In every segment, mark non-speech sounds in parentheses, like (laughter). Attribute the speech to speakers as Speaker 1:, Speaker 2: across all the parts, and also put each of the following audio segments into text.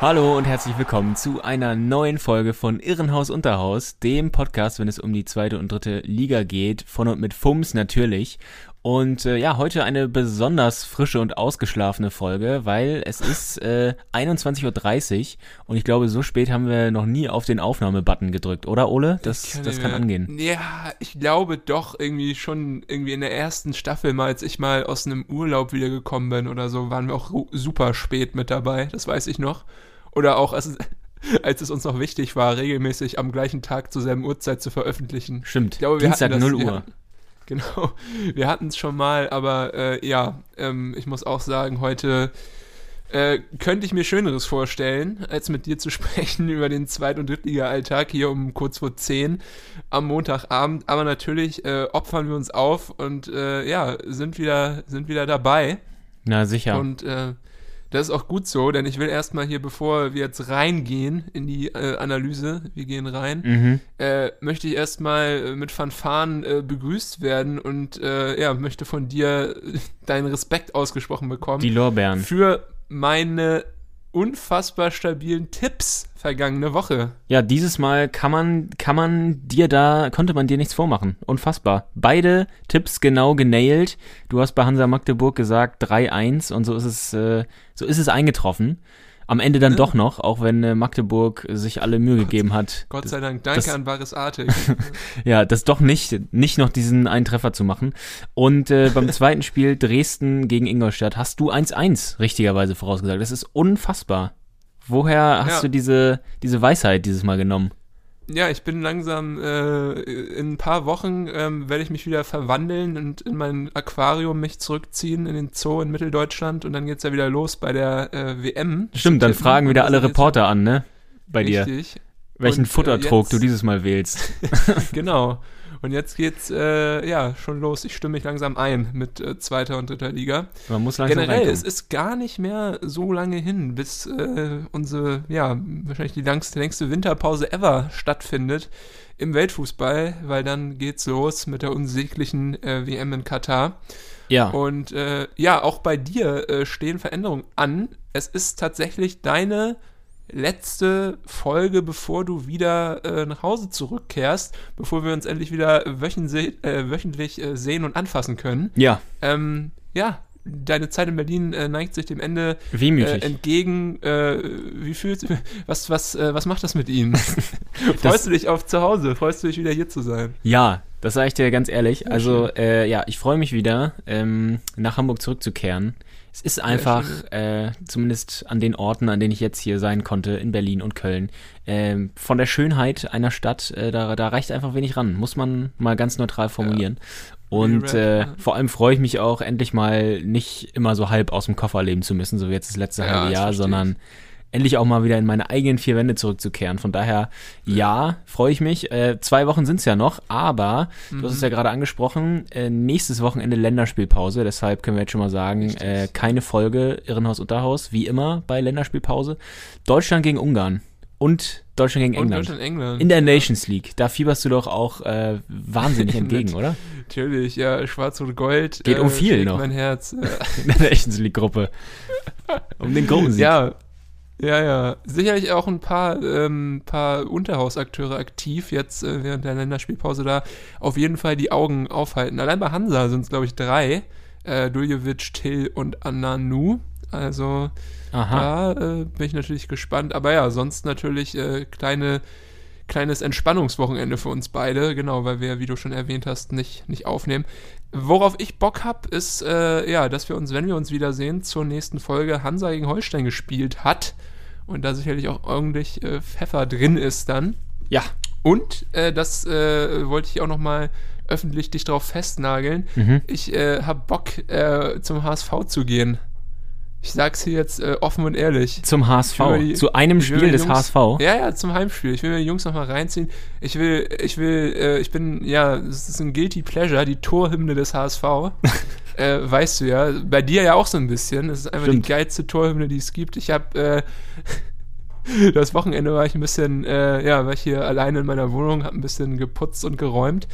Speaker 1: Hallo und herzlich willkommen zu einer neuen Folge von Irrenhaus Unterhaus, dem Podcast, wenn es um die zweite und dritte Liga geht, von und mit FUMS natürlich. Und äh, ja, heute eine besonders frische und ausgeschlafene Folge, weil es ist äh, 21.30 Uhr und ich glaube, so spät haben wir noch nie auf den Aufnahmebutton gedrückt, oder Ole? Das kann, das kann angehen.
Speaker 2: Ja, ich glaube doch irgendwie schon irgendwie in der ersten Staffel mal, als ich mal aus einem Urlaub wiedergekommen bin oder so, waren wir auch super spät mit dabei, das weiß ich noch. Oder auch, als, (laughs) als es uns noch wichtig war, regelmäßig am gleichen Tag zur selben Uhrzeit zu veröffentlichen.
Speaker 1: Stimmt,
Speaker 2: ich glaube, wir
Speaker 1: Dienstag
Speaker 2: das,
Speaker 1: 0 Uhr.
Speaker 2: Ja, (laughs) genau, wir hatten es schon mal, aber äh, ja, ähm, ich muss auch sagen, heute äh, könnte ich mir Schöneres vorstellen, als mit dir zu (laughs) sprechen über den Zweit- und Drittliga-Alltag hier um kurz vor 10 am Montagabend. Aber natürlich äh, opfern wir uns auf und äh, ja, sind wieder, sind wieder dabei.
Speaker 1: Na sicher.
Speaker 2: Und äh, das ist auch gut so, denn ich will erstmal hier, bevor wir jetzt reingehen in die äh, Analyse, wir gehen rein,
Speaker 1: Mhm.
Speaker 2: äh, möchte ich erstmal äh, mit Fanfaren äh, begrüßt werden und äh, ja, möchte von dir äh, deinen Respekt ausgesprochen bekommen
Speaker 1: Die Lorbeeren.
Speaker 2: für meine unfassbar stabilen Tipps vergangene Woche.
Speaker 1: Ja, dieses Mal kann man, kann man dir da, konnte man dir nichts vormachen. Unfassbar. Beide Tipps genau genailt. Du hast bei Hansa Magdeburg gesagt 3-1 und so ist es, äh, so ist es eingetroffen. Am Ende dann
Speaker 2: Ja.
Speaker 1: doch noch, auch wenn äh, Magdeburg sich alle Mühe gegeben hat.
Speaker 2: Gott sei Dank, danke
Speaker 1: das-
Speaker 2: an Baris Artig. (laughs)
Speaker 1: Ja, das doch nicht, nicht noch diesen einen Treffer zu machen. Und äh, beim (laughs) zweiten Spiel Dresden gegen Ingolstadt hast du 1-1 richtigerweise vorausgesagt. Das ist unfassbar. Woher hast
Speaker 2: Ja.
Speaker 1: du diese, diese Weisheit dieses Mal genommen?
Speaker 2: Ja, ich bin langsam, äh, in ein paar Wochen ähm, werde ich mich wieder verwandeln und in mein Aquarium mich zurückziehen in den Zoo in Mitteldeutschland und dann geht's ja wieder los bei der äh, WM.
Speaker 1: Stimmt, dann fragen wieder alle Reporter an, ne? Bei dir.
Speaker 2: Richtig,
Speaker 1: Welchen
Speaker 2: Und, äh,
Speaker 1: Futtertrog
Speaker 2: jetzt-
Speaker 1: du dieses Mal wählst. (laughs)
Speaker 2: genau. Und jetzt geht's äh, ja schon los. Ich stimme mich langsam ein mit äh, zweiter und dritter Liga.
Speaker 1: Man muss langsam
Speaker 2: Generell,
Speaker 1: reinkommen.
Speaker 2: es ist gar nicht mehr so lange hin, bis äh, unsere, ja, wahrscheinlich die längste, längste Winterpause ever stattfindet im Weltfußball, weil dann geht's los mit der unsäglichen äh, WM in Katar.
Speaker 1: ja,
Speaker 2: Und äh, ja, auch bei dir äh, stehen Veränderungen an. Es ist tatsächlich deine letzte Folge, bevor du wieder äh, nach Hause zurückkehrst, bevor wir uns endlich wieder wöchentlich, äh, wöchentlich äh, sehen und anfassen können.
Speaker 1: ja,
Speaker 2: Ähm, ja, deine Zeit in Berlin äh, neigt sich dem Ende äh, entgegen. Äh, wie fühlst du, was, was, was macht das mit Ihnen? (laughs) Freust du dich auf zu Hause? Freust du dich wieder hier zu sein?
Speaker 1: ja, das sage ich dir ganz ehrlich. Also, ja, ich freue mich wieder, ähm, nach Hamburg zurückzukehren. Es ist einfach, äh, zumindest an den Orten, an denen ich jetzt hier sein konnte, in Berlin und Köln, ähm, von der Schönheit einer Stadt, äh, da, da reicht einfach wenig ran, muss man mal ganz neutral formulieren. Und
Speaker 2: Real
Speaker 1: äh,
Speaker 2: ja.
Speaker 1: vor allem freue ich mich auch, endlich mal nicht immer so halb aus dem Koffer leben zu müssen, so wie jetzt das letzte
Speaker 2: Ja,
Speaker 1: halbe
Speaker 2: das
Speaker 1: Jahr,
Speaker 2: verstehe
Speaker 1: sondern endlich auch mal wieder in meine eigenen vier Wände zurückzukehren. Von daher, ja, freue ich mich. Äh, zwei Wochen sind es ja noch, aber du hast es
Speaker 2: Mhm.
Speaker 1: ja gerade angesprochen, äh, nächstes Wochenende Länderspielpause. Deshalb können wir jetzt schon mal sagen, äh, keine Folge Irrenhaus Unterhaus, wie immer bei Länderspielpause. Deutschland gegen Ungarn und Deutschland gegen England.
Speaker 2: Deutschland, England.
Speaker 1: In der Nations League. Da fieberst du doch auch äh, wahnsinnig (laughs) entgegen, oder?
Speaker 2: Natürlich, ja, Schwarz und Gold.
Speaker 1: Geht um viel noch.
Speaker 2: Mein Herz. Äh, (laughs)
Speaker 1: In der Nations League Gruppe. (laughs) Um den Gruppensieg.
Speaker 2: ja, ja, ja. Sicherlich auch ein paar, ähm, paar Unterhausakteure aktiv jetzt äh, während der Länderspielpause da. Auf jeden Fall die Augen aufhalten. Allein bei Hansa sind es, glaube ich, drei. Äh, Duljevic, Till und Ananu. Also
Speaker 1: Aha.
Speaker 2: da äh, bin ich natürlich gespannt. Aber ja, sonst natürlich äh, kleine, kleines Entspannungswochenende für uns beide. Genau, weil wir, wie du schon erwähnt hast, nicht, nicht aufnehmen. Worauf ich Bock habe, ist, äh, ja, dass wir uns, wenn wir uns wiedersehen, zur nächsten Folge Hansa gegen Holstein gespielt hat. Und da sicherlich auch ordentlich äh, Pfeffer drin ist dann.
Speaker 1: Ja.
Speaker 2: Und äh, das äh, wollte ich auch noch mal öffentlich dich drauf festnageln.
Speaker 1: Mhm.
Speaker 2: Ich äh, habe Bock, äh, zum HSV zu gehen. Ich sag's hier jetzt äh, offen und ehrlich.
Speaker 1: Zum HSV.
Speaker 2: Die,
Speaker 1: zu einem Spiel des
Speaker 2: Jungs,
Speaker 1: HSV.
Speaker 2: Ja, ja, zum Heimspiel. Ich will mir die Jungs nochmal reinziehen. Ich will, ich will, äh, ich bin, ja, es ist ein Guilty Pleasure, die Torhymne des HSV. (laughs) äh, weißt du ja. Bei dir ja auch so ein bisschen. Es ist einfach Stimmt. die geilste Torhymne, die es gibt. Ich habe äh, (laughs) das Wochenende war ich ein bisschen, äh, ja, war ich hier alleine in meiner Wohnung, habe ein bisschen geputzt und geräumt.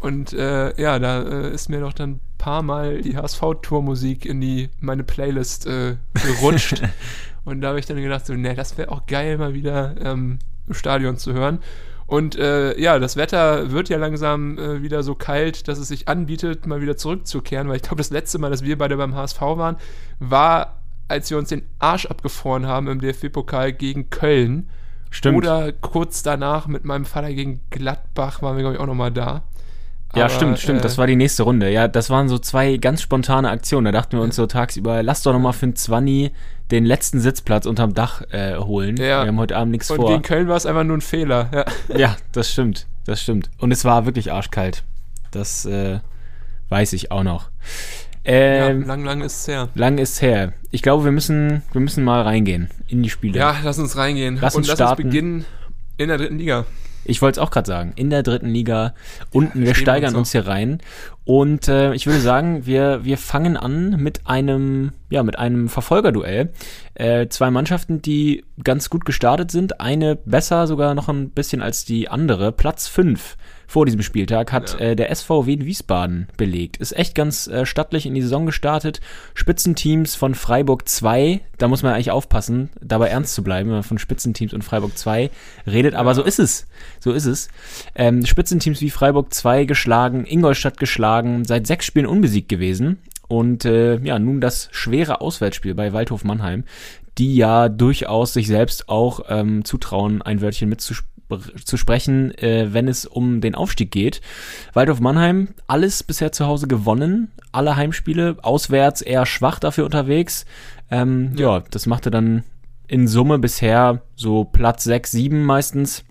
Speaker 2: Und äh, ja, da äh, ist mir noch dann ein paar Mal die HSV-Tourmusik in die meine Playlist äh, gerutscht. (laughs) und da habe ich dann gedacht, so, ne, das wäre auch geil, mal wieder ähm, im Stadion zu hören. Und äh, ja, das Wetter wird ja langsam äh, wieder so kalt, dass es sich anbietet, mal wieder zurückzukehren, weil ich glaube, das letzte Mal, dass wir beide beim HSV waren, war, als wir uns den Arsch abgefroren haben im DFB-Pokal gegen Köln.
Speaker 1: Stimmt.
Speaker 2: Oder kurz danach mit meinem Vater gegen Gladbach waren wir, glaube ich, auch nochmal da.
Speaker 1: Ja, Aber, stimmt, stimmt. Äh, das war die nächste Runde. Ja, das waren so zwei ganz spontane Aktionen. Da dachten wir uns so tagsüber, lass doch nochmal für einen Zwanni den letzten Sitzplatz unterm Dach äh, holen.
Speaker 2: Ja.
Speaker 1: Wir haben heute Abend nichts vor. Und
Speaker 2: gegen Köln war es einfach nur ein Fehler. Ja.
Speaker 1: ja, das stimmt. Das stimmt. Und es war wirklich arschkalt. Das äh, weiß ich auch noch.
Speaker 2: Ähm, ja, lang, lang ist es her.
Speaker 1: Lang ist es her. Ich glaube, wir müssen, wir müssen mal reingehen in die Spiele.
Speaker 2: Ja, lass uns reingehen.
Speaker 1: Lass uns
Speaker 2: Und lass
Speaker 1: starten.
Speaker 2: uns beginnen in der dritten Liga.
Speaker 1: Ich wollte es auch gerade sagen, in der dritten Liga unten. Wir steigern uns, uns, hier rein. Und äh, ich würde sagen, wir, wir fangen an mit einem, ja, mit einem Verfolgerduell. Äh, zwei Mannschaften, die ganz gut gestartet sind. Eine besser sogar noch ein bisschen als die andere. Platz 5 vor diesem Spieltag hat ja. äh, der SV Wien Wiesbaden belegt. Ist echt ganz äh, stattlich in die Saison gestartet. Spitzenteams von Freiburg 2, da muss man eigentlich aufpassen, dabei ernst zu bleiben, wenn man von Spitzenteams und Freiburg 2 redet, aber ja. so ist es. So ist es. Ähm, Spitzenteams wie Freiburg 2 geschlagen, Ingolstadt geschlagen, seit sechs Spielen unbesiegt gewesen. Und äh, ja, nun das schwere Auswärtsspiel bei Waldhof Mannheim, die ja durchaus sich selbst auch ähm, zutrauen, ein Wörtchen mitzuspielen zu sprechen, äh, wenn es um den Aufstieg geht. Waldorf Mannheim, alles bisher zu Hause gewonnen, alle Heimspiele, auswärts eher schwach dafür unterwegs. Ähm, ja. ja, das machte dann in Summe bisher so Platz 6, 7 meistens.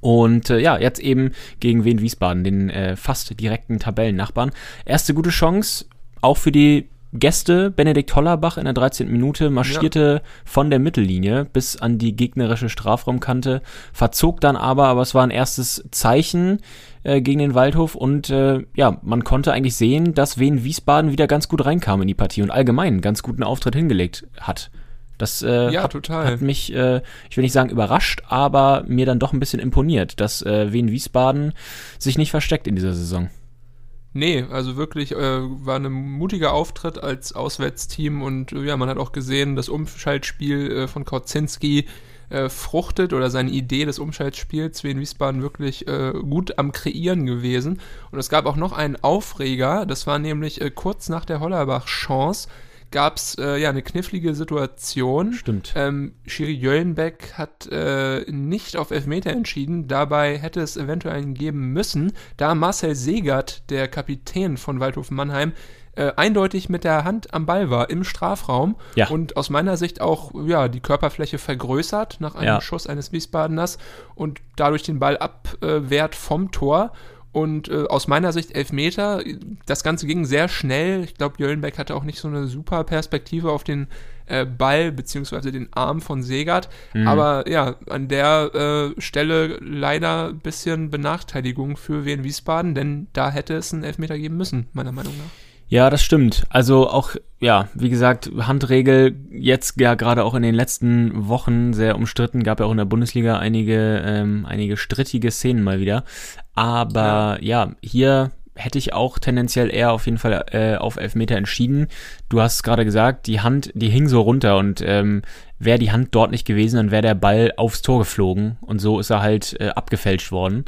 Speaker 1: Und äh, ja, jetzt eben gegen Wien Wiesbaden, den äh, fast direkten Tabellennachbarn. Erste gute Chance, auch für die Gäste, Benedikt Hollerbach in der 13. Minute, marschierte ja. von der Mittellinie bis an die gegnerische Strafraumkante, verzog dann aber, aber es war ein erstes Zeichen äh, gegen den Waldhof und äh, ja, man konnte eigentlich sehen, dass Wien Wiesbaden wieder ganz gut reinkam in die Partie und allgemein einen ganz guten Auftritt hingelegt hat. Das äh,
Speaker 2: ja,
Speaker 1: hat, hat mich, äh, ich will nicht sagen überrascht, aber mir dann doch ein bisschen imponiert, dass äh, Wien Wiesbaden sich nicht versteckt in dieser Saison.
Speaker 2: Nee, also wirklich äh, war ein mutiger Auftritt als Auswärtsteam und äh, ja, man hat auch gesehen, das Umschaltspiel äh, von Kautzinski äh, fruchtet oder seine Idee des Umschaltspiels wie in Wiesbaden wirklich äh, gut am Kreieren gewesen. Und es gab auch noch einen Aufreger, das war nämlich äh, kurz nach der Hollerbach-Chance gab es äh, ja eine knifflige Situation.
Speaker 1: Stimmt.
Speaker 2: Ähm, Schiri Jöllenbeck hat äh, nicht auf Elfmeter entschieden. Dabei hätte es eventuell einen geben müssen, da Marcel Segert, der Kapitän von Waldhof Mannheim, äh, eindeutig mit der Hand am Ball war im Strafraum
Speaker 1: ja.
Speaker 2: und aus meiner Sicht auch ja, die Körperfläche vergrößert nach einem ja. Schuss eines Wiesbadeners und dadurch den Ball abwehrt vom Tor. Und äh, aus meiner Sicht Elfmeter. Das Ganze ging sehr schnell. Ich glaube, Jöllenbeck hatte auch nicht so eine super Perspektive auf den äh, Ball beziehungsweise den Arm von Segert. Mhm. Aber ja, an der äh, Stelle leider ein bisschen Benachteiligung für Wien Wiesbaden, denn da hätte es einen Elfmeter geben müssen, meiner Meinung nach.
Speaker 1: Ja, das stimmt. Also auch, ja, wie gesagt, Handregel jetzt ja gerade auch in den letzten Wochen sehr umstritten. Gab ja auch in der Bundesliga einige, ähm, einige strittige Szenen mal wieder. Aber ja, ja hier hätte ich auch tendenziell eher auf jeden Fall äh, auf Elfmeter entschieden. Du hast gerade gesagt, die Hand, die hing so runter und ähm, wäre die Hand dort nicht gewesen, dann wäre der Ball aufs Tor geflogen und so ist er halt äh, abgefälscht worden.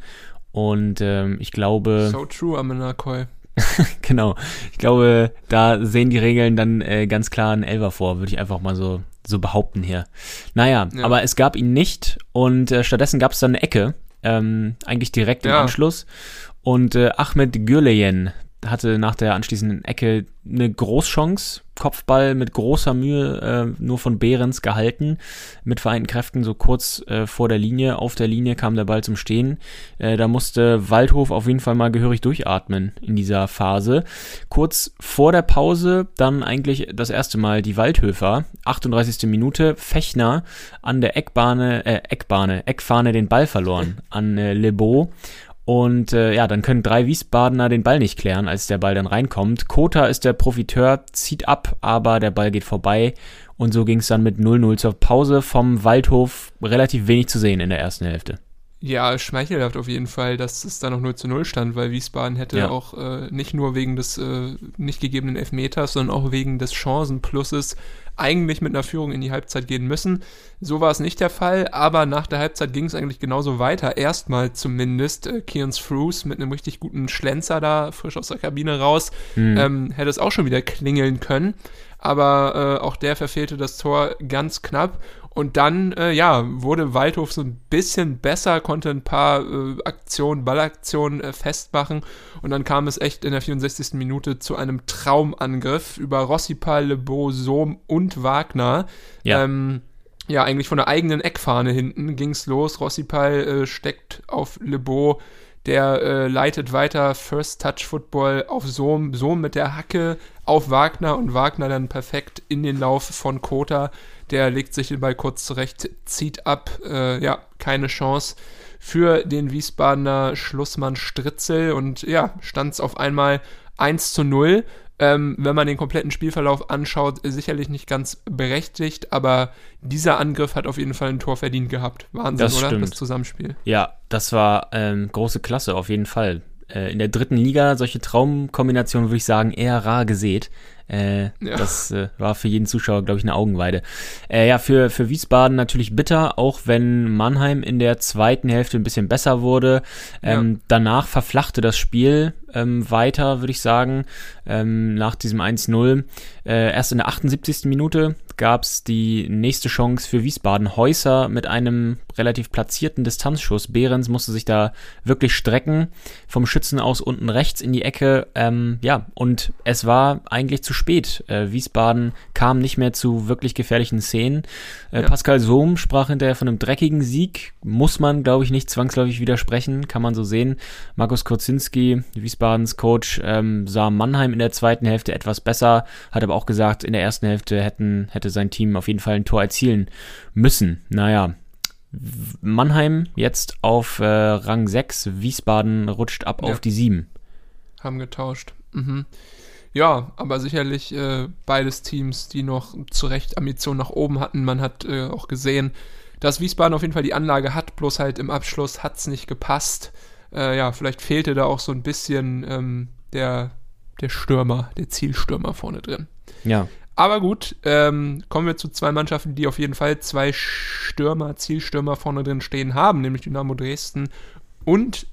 Speaker 1: Und ähm, ich glaube.
Speaker 2: So true, Amenakoi. (laughs)
Speaker 1: genau. Ich glaube, da sehen die Regeln dann äh, ganz klar einen Elver vor, würde ich einfach mal so, so behaupten hier. Naja, ja. aber es gab ihn nicht und äh, stattdessen gab es dann eine Ecke ähm, eigentlich direkt im ja. Anschluss. Und äh, Ahmed Gürleyen, hatte nach der anschließenden Ecke eine Großchance, Kopfball mit großer Mühe äh, nur von Behrens gehalten, mit vereinten Kräften so kurz äh, vor der Linie, auf der Linie kam der Ball zum Stehen. Äh, da musste Waldhof auf jeden Fall mal gehörig durchatmen in dieser Phase. Kurz vor der Pause dann eigentlich das erste Mal die Waldhöfer, 38. Minute, Fechner an der Eckbahne, äh, Eckbahne, Eckfahne den Ball verloren an äh, Lebeau und äh, ja, dann können drei Wiesbadener den Ball nicht klären, als der Ball dann reinkommt. Kota ist der Profiteur, zieht ab, aber der Ball geht vorbei. Und so ging es dann mit 0-0 zur Pause. Vom Waldhof relativ wenig zu sehen in der ersten Hälfte.
Speaker 2: Ja, schmeichelhaft auf jeden Fall, dass es da noch 0 zu 0 stand, weil Wiesbaden hätte ja. auch äh, nicht nur wegen des äh, nicht gegebenen Elfmeters, sondern auch wegen des Chancenplusses eigentlich mit einer Führung in die Halbzeit gehen müssen. So war es nicht der Fall, aber nach der Halbzeit ging es eigentlich genauso weiter. Erstmal zumindest äh, Kian Frues mit einem richtig guten Schlenzer da frisch aus der Kabine raus, mhm. ähm, hätte es auch schon wieder klingeln können aber äh, auch der verfehlte das Tor ganz knapp. Und dann, äh, ja, wurde Waldhof so ein bisschen besser, konnte ein paar äh, Aktionen, Ballaktionen äh, festmachen. Und dann kam es echt in der 64. Minute zu einem Traumangriff über Rossipal, Lebeau, Sohm und Wagner. Ja. Ähm, ja, eigentlich von der eigenen Eckfahne hinten ging es los. Rossipal äh, steckt auf Lebeau der äh, leitet weiter First Touch Football auf Sohm, Sohm mit der Hacke auf Wagner und Wagner dann perfekt in den Lauf von Kota. Der legt sich den Ball kurz zurecht, zieht ab. Äh, ja, keine Chance für den Wiesbadener Schlussmann Stritzel und ja, stand es auf einmal 1 zu 0. Ähm, wenn man den kompletten Spielverlauf anschaut, sicherlich nicht ganz berechtigt, aber dieser Angriff hat auf jeden Fall ein Tor verdient gehabt. Wahnsinn,
Speaker 1: das
Speaker 2: oder?
Speaker 1: Stimmt.
Speaker 2: Das Zusammenspiel.
Speaker 1: Ja, das war ähm, große Klasse, auf jeden Fall. Äh, in der dritten Liga solche Traumkombinationen, würde ich sagen, eher rar gesät. Äh, ja. Das äh, war für jeden Zuschauer, glaube ich, eine Augenweide. Äh, ja, für, für Wiesbaden natürlich bitter, auch wenn Mannheim in der zweiten Hälfte ein bisschen besser wurde. Ähm, ja. Danach verflachte das Spiel ähm, weiter, würde ich sagen, ähm, nach diesem 1-0. Äh, erst in der 78. Minute gab es die nächste Chance für Wiesbaden. Häuser mit einem relativ platzierten Distanzschuss. Behrens musste sich da wirklich strecken, vom Schützen aus unten rechts in die Ecke. Ähm, ja, und es war eigentlich zu spät. Äh, Wiesbaden kam nicht mehr zu wirklich gefährlichen Szenen. Äh, ja. Pascal Sohm sprach hinterher von einem dreckigen Sieg. Muss man, glaube ich, nicht zwangsläufig widersprechen. Kann man so sehen. Markus Kurzinski, Wiesbadens Coach, ähm, sah Mannheim in der zweiten Hälfte etwas besser, hat aber auch gesagt, in der ersten Hälfte hätten, hätte sein Team auf jeden Fall ein Tor erzielen müssen. Naja, Mannheim jetzt auf äh, Rang 6, Wiesbaden rutscht ab ja. auf die 7.
Speaker 2: Haben getauscht. Mhm. Ja, aber sicherlich äh, beides Teams, die noch zu Recht Ambitionen nach oben hatten. Man hat äh, auch gesehen, dass Wiesbaden auf jeden Fall die Anlage hat, bloß halt im Abschluss hat es nicht gepasst. Äh, ja, vielleicht fehlte da auch so ein bisschen ähm, der, der Stürmer, der Zielstürmer vorne drin.
Speaker 1: Ja.
Speaker 2: Aber gut, ähm, kommen wir zu zwei Mannschaften, die auf jeden Fall zwei Stürmer, Zielstürmer vorne drin stehen haben, nämlich Dynamo Dresden und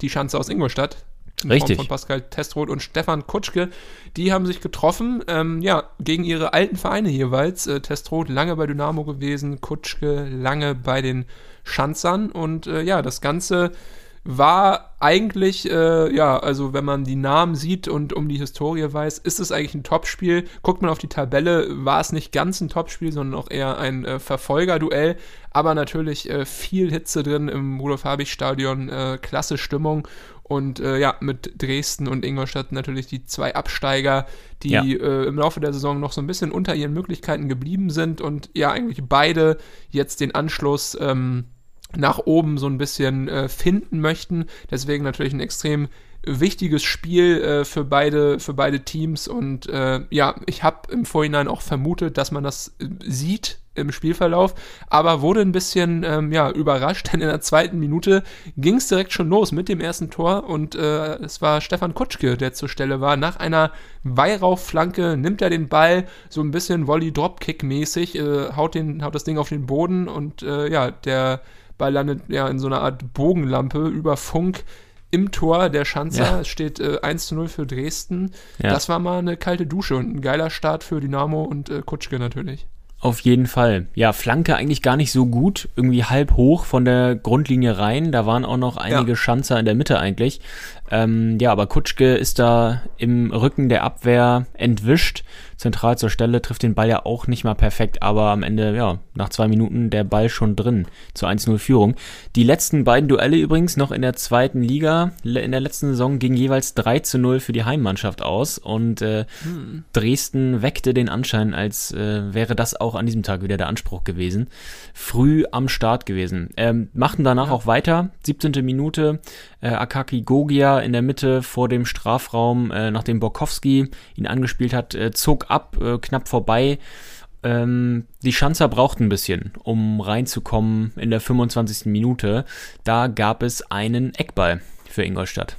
Speaker 2: die Schanze aus Ingolstadt.
Speaker 1: Richtig.
Speaker 2: von Pascal Testroth und Stefan Kutschke. Die haben sich getroffen, ähm, ja, gegen ihre alten Vereine jeweils. Äh, Testroth lange bei Dynamo gewesen, Kutschke lange bei den Schanzern und äh, ja, das Ganze war eigentlich, äh, ja, also wenn man die Namen sieht und um die Historie weiß, ist es eigentlich ein Topspiel. Guckt man auf die Tabelle, war es nicht ganz ein Topspiel, sondern auch eher ein äh, Verfolgerduell. Aber natürlich äh, viel Hitze drin im Rudolf-Habich-Stadion, äh, klasse Stimmung. Und äh, ja, mit Dresden und Ingolstadt natürlich die zwei Absteiger, die ja. äh, im Laufe der Saison noch so ein bisschen unter ihren Möglichkeiten geblieben sind und ja, eigentlich beide jetzt den Anschluss ähm, nach oben so ein bisschen äh, finden möchten. Deswegen natürlich ein extrem wichtiges Spiel äh, für beide für beide Teams und äh, ja, ich habe im Vorhinein auch vermutet, dass man das äh, sieht im Spielverlauf, aber wurde ein bisschen ähm, ja überrascht, (laughs) denn in der zweiten Minute ging es direkt schon los mit dem ersten Tor und äh, es war Stefan Kutschke, der zur Stelle war. Nach einer Weihrauchflanke nimmt er den Ball so ein bisschen Volley-Dropkick-mäßig, äh, haut den haut das Ding auf den Boden und äh, ja der Ball landet ja in so einer Art Bogenlampe über Funk im Tor der Schanzer. Ja. Es steht äh, 1 zu 0 für Dresden. Ja. Das war mal eine kalte Dusche und ein geiler Start für Dynamo und äh, Kutschke natürlich.
Speaker 1: Auf jeden Fall. Ja, Flanke eigentlich gar nicht so gut. Irgendwie halb hoch von der Grundlinie rein. Da waren auch noch einige
Speaker 2: Ja.
Speaker 1: Schanzer in der Mitte eigentlich. Ähm, ja, aber Kutschke ist da im Rücken der Abwehr entwischt. Zentral zur Stelle trifft den Ball ja auch nicht mal perfekt, aber am Ende, ja, nach zwei Minuten der Ball schon drin zur 1-0 Führung. Die letzten beiden Duelle übrigens noch in der zweiten Liga, in der letzten Saison ging jeweils 3 zu 0 für die Heimmannschaft aus und äh, Dresden weckte den Anschein, als äh, wäre das auch an diesem Tag wieder der Anspruch gewesen. Früh am Start gewesen. Ähm, machten danach auch weiter. 17. Minute, äh, Akaki Gogia in der Mitte vor dem Strafraum, äh, nachdem Borkowski ihn angespielt hat, äh, zog ab, äh, knapp vorbei. Ähm, die Schanzer brauchten ein bisschen, um reinzukommen in der 25. Minute. Da gab es einen Eckball für Ingolstadt.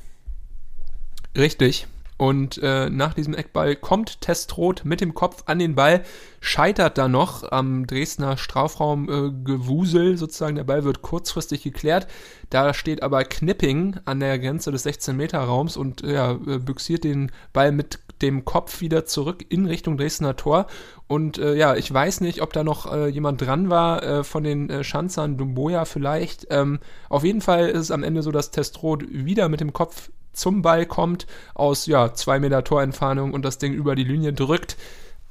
Speaker 2: Richtig. Und äh, nach diesem Eckball kommt Testroth mit dem Kopf an den Ball, scheitert da noch am Dresdner Strafraum äh, sozusagen. Der Ball wird kurzfristig geklärt. Da steht aber Knipping an der Grenze des 16-Meter-Raums und äh, ja, äh, büxiert den Ball mit dem Kopf wieder zurück in Richtung Dresdner Tor. Und äh, ja, ich weiß nicht, ob da noch äh, jemand dran war äh, von den äh, Schanzern, Dumboya vielleicht. Ähm, auf jeden Fall ist es am Ende so, dass Testroth wieder mit dem Kopf zum Ball kommt, aus ja, zwei Meter Torentfernung und das Ding über die Linie drückt.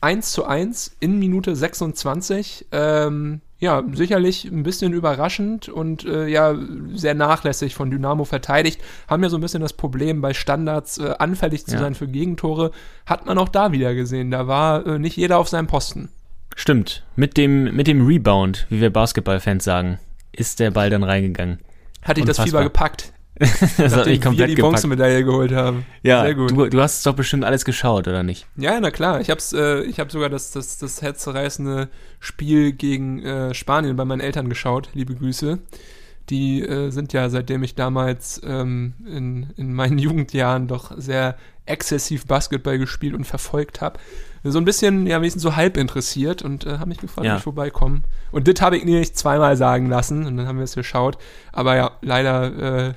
Speaker 2: 1 zu 1 in Minute 26. Ähm, ja, sicherlich ein bisschen überraschend und äh, ja, sehr nachlässig von Dynamo verteidigt. Haben ja so ein bisschen das Problem, bei Standards äh, anfällig zu
Speaker 1: Ja.
Speaker 2: sein für Gegentore. Hat man auch da wieder gesehen. Da war äh, nicht jeder auf seinem Posten.
Speaker 1: Stimmt, mit dem, mit dem Rebound, wie wir Basketballfans sagen, ist der Ball dann reingegangen.
Speaker 2: Hatte ich das. Fieber gepackt, (laughs)
Speaker 1: Das hat
Speaker 2: nachdem
Speaker 1: mich
Speaker 2: wir
Speaker 1: komplett
Speaker 2: die. Bronzemedaille geholt haben.
Speaker 1: Ja,
Speaker 2: Sehr gut.
Speaker 1: Du, du hast doch bestimmt alles geschaut, oder nicht?
Speaker 2: Ja, na klar. Ich hab's, äh, ich hab sogar das, das, das herzzerreißende Spiel gegen äh, Spanien bei meinen Eltern geschaut. Liebe Grüße. Die äh, sind ja, seitdem ich damals ähm, in, in meinen (laughs) Jugendjahren doch sehr exzessiv Basketball gespielt und verfolgt habe. So ein bisschen, ja, wenigstens so halb interessiert und äh, haben mich gefragt,
Speaker 1: Ja.
Speaker 2: ob ich vorbeikommen. Und das habe ich mir nicht zweimal sagen lassen und dann haben wir es geschaut. Aber ja, leider äh,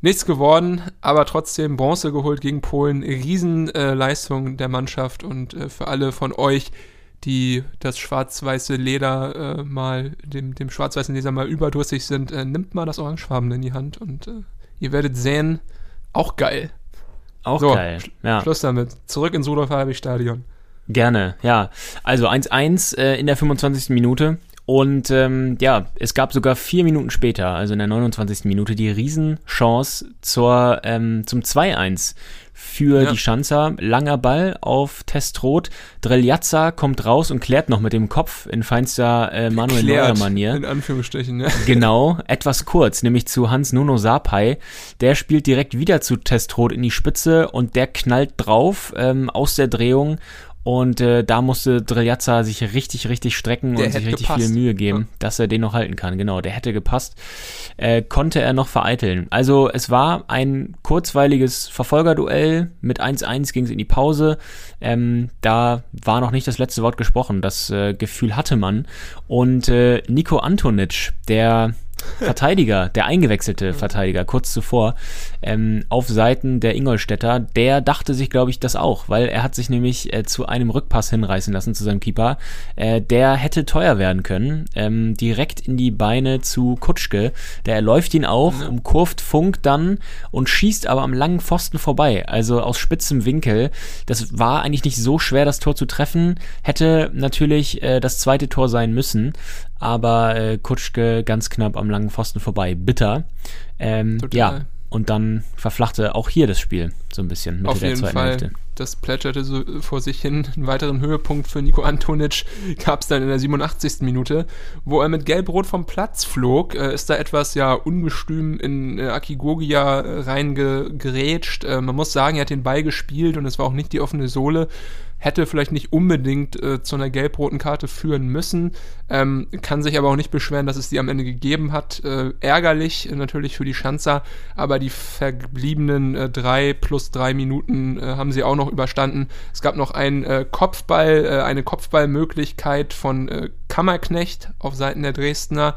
Speaker 2: nichts geworden, aber trotzdem Bronze geholt gegen Polen. Riesenleistung äh, der Mannschaft und äh, für alle von euch, die das schwarz-weiße Leder äh, mal, dem, dem schwarz-weißen Leser mal überdrüssig sind, äh, nimmt mal das Orangefarbene in die Hand und äh, ihr werdet sehen, auch geil.
Speaker 1: Auch
Speaker 2: So,
Speaker 1: geil. Ja.
Speaker 2: Schluss damit. Zurück ins Rudolf Stadion.
Speaker 1: Gerne, ja. Also 1-1 äh, in der 25. Minute. Und ähm, ja, es gab sogar vier Minuten später, also in der 29. Minute, die Riesenchance zur, ähm, zum 2-1 für
Speaker 2: Ja.
Speaker 1: die Schanzer. Langer Ball auf Testrot. Dreljatza kommt raus und klärt noch mit dem Kopf in feinster äh, Manuel Neuer-Manier.
Speaker 2: In Anführungsstrichen, ja. (laughs)
Speaker 1: Genau, etwas kurz, nämlich zu Hans Nuno Sapai. Der spielt direkt wieder zu Testrot in die Spitze und der knallt drauf ähm, aus der Drehung. Und äh, da musste Driljazza sich richtig, richtig strecken
Speaker 2: Der
Speaker 1: und sich richtig
Speaker 2: gepasst.
Speaker 1: viel Mühe geben,
Speaker 2: Ja.
Speaker 1: dass er den noch halten kann. Genau, der hätte gepasst. Äh, konnte er noch vereiteln. Also es war ein kurzweiliges Verfolgerduell. Mit 1-1 ging es in die Pause. Ähm, da war noch nicht das letzte Wort gesprochen. Das äh, Gefühl hatte man. Und äh, Nico Antonic, der Verteidiger, der eingewechselte Verteidiger, kurz zuvor, ähm, auf Seiten der Ingolstädter, der dachte sich, glaube ich, das auch, weil er hat sich nämlich äh, zu einem Rückpass hinreißen lassen zu seinem Keeper. Äh, der hätte teuer werden können, ähm, direkt in die Beine zu Kutschke. Der erläuft ihn auch, umkurvt Funk dann und schießt aber am langen Pfosten vorbei, also aus spitzem Winkel. Das war eigentlich nicht so schwer, das Tor zu treffen, hätte natürlich äh, das zweite Tor sein müssen, aber äh, Kutschke ganz knapp am langen Pfosten vorbei. Bitter. Ähm, ja, und dann verflachte auch hier das Spiel so ein bisschen Mitte
Speaker 2: Auf
Speaker 1: der
Speaker 2: jeden
Speaker 1: zweiten
Speaker 2: Fall.
Speaker 1: Hälfte.
Speaker 2: Das plätscherte so vor sich hin. Einen weiteren Höhepunkt für Nico Antonic (laughs) gab es dann in der 87. Minute, wo er mit Gelb-Rot vom Platz flog. Äh, ist da etwas ja ungestüm in äh, Akigogia äh, reingerätscht. Äh, man muss sagen, er hat den Ball gespielt und es war auch nicht die offene Sohle. Hätte vielleicht nicht unbedingt äh, zu einer gelb-roten Karte führen müssen. Ähm, kann sich aber auch nicht beschweren, dass es die am Ende gegeben hat. Äh, ärgerlich natürlich für die Schanzer, aber die verbliebenen äh, drei plus drei Minuten äh, haben sie auch noch überstanden. Es gab noch einen äh, Kopfball, äh, eine Kopfballmöglichkeit von Kammerknecht auf Seiten der Dresdner.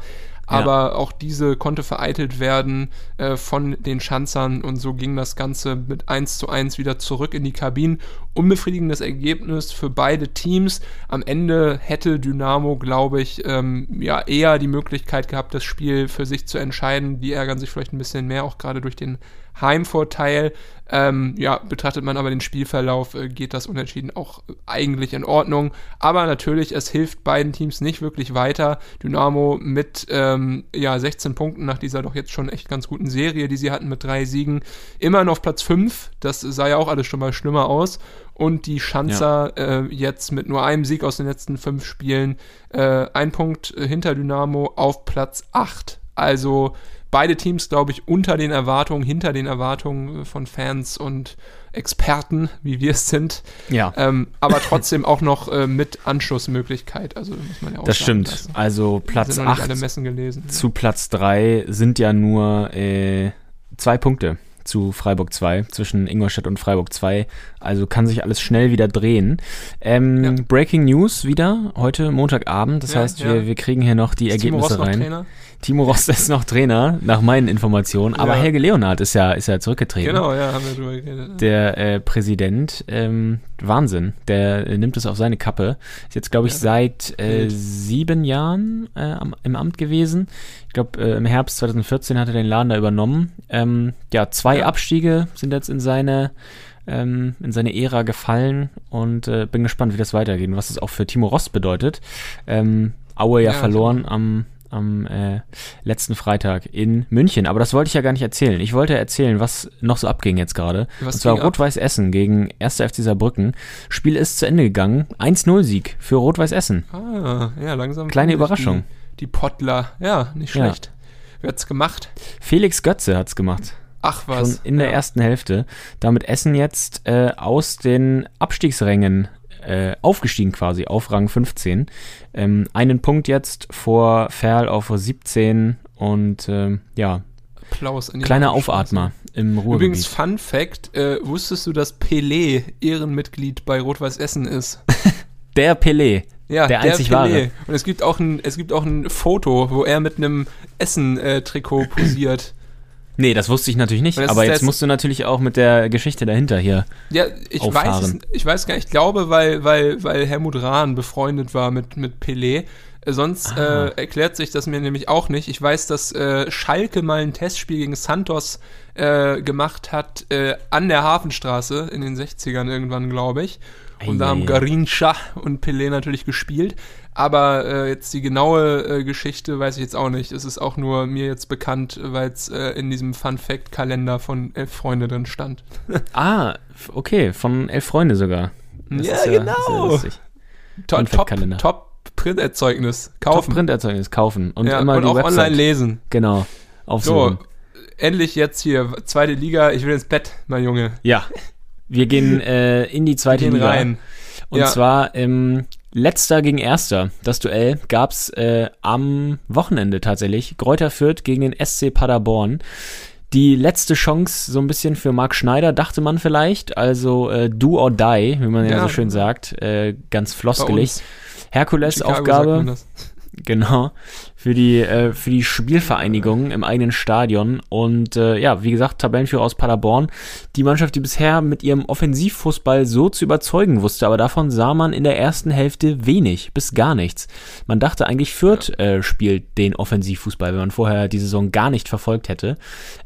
Speaker 2: Aber auch diese konnte vereitelt werden äh, von den Schanzern und so ging das Ganze mit 1 zu 1 wieder zurück in die Kabinen. Unbefriedigendes Ergebnis für beide Teams. Am Ende hätte Dynamo, glaube ich, ähm, ja eher die Möglichkeit gehabt, das Spiel für sich zu entscheiden. Die ärgern sich vielleicht ein bisschen mehr, auch gerade durch den Heimvorteil. Ähm, ja, betrachtet man aber den Spielverlauf, äh, geht das Unentschieden auch eigentlich in Ordnung. Aber natürlich, es hilft beiden Teams nicht wirklich weiter. Dynamo mit ähm, ja, 16 Punkten nach dieser doch jetzt schon echt ganz guten Serie, die sie hatten mit drei Siegen, immer noch auf Platz 5. Das sah ja auch alles schon mal schlimmer aus. Und die Schanzer ja. äh, jetzt mit nur einem Sieg aus den letzten fünf Spielen, äh, ein Punkt hinter Dynamo auf Platz 8. Also beide Teams, glaube ich, unter den Erwartungen, hinter den Erwartungen von Fans und Experten, wie wir es sind.
Speaker 1: Ja.
Speaker 2: Ähm, aber trotzdem auch noch äh, mit Anschlussmöglichkeit. Also muss man ja auch
Speaker 1: Das stimmt. Lassen. Also Platz 8 zu Platz 3 sind ja nur äh, zwei Punkte zu Freiburg 2, zwischen Ingolstadt und Freiburg 2. Also kann sich alles schnell wieder drehen. Ähm, ja. Breaking News wieder, heute Montagabend. Das ja, heißt, ja. Wir, wir kriegen hier noch die ist Ergebnisse rein. Trainer? Timo Rost ist noch Trainer, nach meinen Informationen. Aber Helge Leonard ist ja, ist ja zurückgetreten.
Speaker 2: Genau, ja, haben wir drüber geredet.
Speaker 1: Der äh, Präsident, ähm, Wahnsinn, der äh, nimmt es auf seine Kappe. Ist jetzt, glaube ich, seit äh, sieben Jahren äh, im Amt gewesen. Ich glaube, äh, im Herbst 2014 hat er den Laden da übernommen. Ähm, ja, zwei. Abstiege sind jetzt in seine, ähm, in seine Ära gefallen und äh, bin gespannt, wie das weitergeht und was das auch für Timo Rost bedeutet. Ähm, Aue ja, ja verloren am am äh, letzten Freitag in München. Aber das wollte ich ja gar nicht erzählen. Ich wollte erzählen, was noch so abging jetzt gerade. Und zwar Rot-Weiß Essen gegen 1. FC Saarbrücken. Spiel ist zu Ende gegangen. 1-0-Sieg für Rot-Weiß Essen.
Speaker 2: Ah, ja, langsam.
Speaker 1: Kleine Überraschung.
Speaker 2: Die, die Pottler. Ja, nicht schlecht. Ja. Wer hat's gemacht?
Speaker 1: Felix Götze hat's gemacht.
Speaker 2: Ach was.
Speaker 1: Schon in der ersten Hälfte. Damit Essen jetzt äh, aus den Abstiegsrängen äh, aufgestiegen quasi auf Rang 15. Ähm, einen Punkt jetzt vor Ferl auf 17 und ähm, ja.
Speaker 2: Applaus an
Speaker 1: die Kleiner Aufatmer im Ruhrgebiet.
Speaker 2: Übrigens, Fun Fact: äh, Wusstest du, dass Pelé Ehrenmitglied bei Rot-Weiß Essen ist? (laughs)
Speaker 1: der Pelé.
Speaker 2: Ja,
Speaker 1: der, der einzig Pelé. wahre.
Speaker 2: Und es gibt auch ein, es gibt auch ein Foto, wo er mit einem Essen-Trikot posiert.
Speaker 1: Nee, das wusste ich natürlich nicht, aber jetzt musst du natürlich auch mit der Geschichte dahinter hier.
Speaker 2: Ja, ich auffahren. weiß ich weiß gar nicht, ich glaube, weil, weil, weil Helmut Rahn befreundet war mit, mit Pelé. Äh, sonst ah. äh, erklärt sich das mir nämlich auch nicht. Ich weiß, dass äh, Schalke mal ein Testspiel gegen Santos äh, gemacht hat äh, an der Hafenstraße in den 60ern irgendwann, glaube ich. Und da haben Garincha und Pelé natürlich gespielt. Aber äh, jetzt die genaue äh, Geschichte weiß ich jetzt auch nicht. Es ist auch nur mir jetzt bekannt, weil es äh, in diesem Fun Fact Kalender von elf Freunde drin stand. (laughs)
Speaker 1: ah, okay, von elf Freunde sogar.
Speaker 2: Das ja, ja, genau. Top, top, top Printerzeugnis kaufen. Top
Speaker 1: Printerzeugnis kaufen und
Speaker 2: ja,
Speaker 1: immer
Speaker 2: und
Speaker 1: die
Speaker 2: auch
Speaker 1: Website.
Speaker 2: online lesen.
Speaker 1: Genau.
Speaker 2: Aufsuchen. So, endlich jetzt hier zweite Liga. Ich will ins Bett, mein Junge.
Speaker 1: Ja. (laughs) Wir gehen (laughs) äh, in die zweite Liga
Speaker 2: rein.
Speaker 1: Und ja. zwar im Letzter gegen Erster. Das Duell gab's äh, am Wochenende tatsächlich. Gräuter Fürth gegen den SC Paderborn. Die letzte Chance so ein bisschen für Marc Schneider, dachte man vielleicht. Also äh, do or die, wie man ja, ja so schön sagt. Äh, ganz floskelig. Herkules-Aufgabe. Genau für die, äh, für die Spielvereinigung im eigenen Stadion. Und äh, ja, wie gesagt, Tabellenführer aus Paderborn. Die Mannschaft, die bisher mit ihrem Offensivfußball so zu überzeugen wusste, aber davon sah man in der ersten Hälfte wenig bis gar nichts. Man dachte eigentlich, Fürth äh, spielt den Offensivfußball, wenn man vorher die Saison gar nicht verfolgt hätte.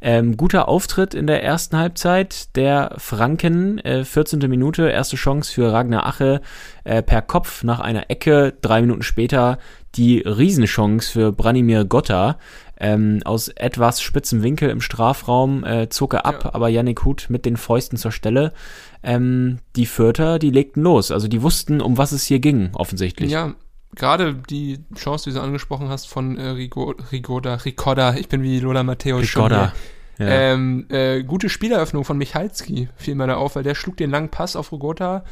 Speaker 1: Ähm, guter Auftritt in der ersten Halbzeit der Franken, äh, 14. Minute, erste Chance für Ragnar Ache äh, per Kopf nach einer Ecke. Drei Minuten später die Riesenchance für Branimir Gotta. Ähm, aus etwas spitzem Winkel im Strafraum äh, zog er ab, ja. aber Yannick Huth mit den Fäusten zur Stelle. Ähm, die Fürther, die legten los. Also die wussten, um was es hier ging, offensichtlich.
Speaker 2: Ja, gerade die Chance, die du angesprochen hast von äh, Rigo, Rigoda, Ricotta, ich bin wie Lola Matteo schon. Ja. Ähm, äh, gute Spieleröffnung von Michalski fiel mir da auf, weil der schlug den langen Pass auf Rigota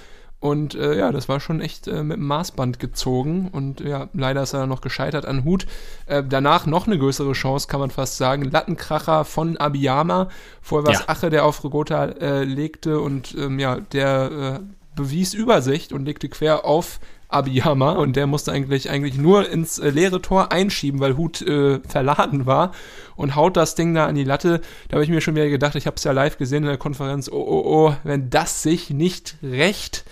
Speaker 2: und äh, ja, das war schon echt äh, mit dem Maßband gezogen. Und ja, leider ist er noch gescheitert an Hut. Äh, danach noch eine größere Chance, kann man fast sagen. Lattenkracher von Abiyama. Vorher war es ja. Ache, der auf Rigota äh, legte und ähm, ja, der äh, bewies Übersicht und legte quer auf Abiyama und der musste eigentlich, eigentlich nur ins äh, leere Tor einschieben, weil Hut verladen war und haut das Ding da an die Latte. Da habe ich mir schon wieder gedacht, ich habe es ja live gesehen in der Konferenz, oh, oh, oh, wenn das sich nicht recht.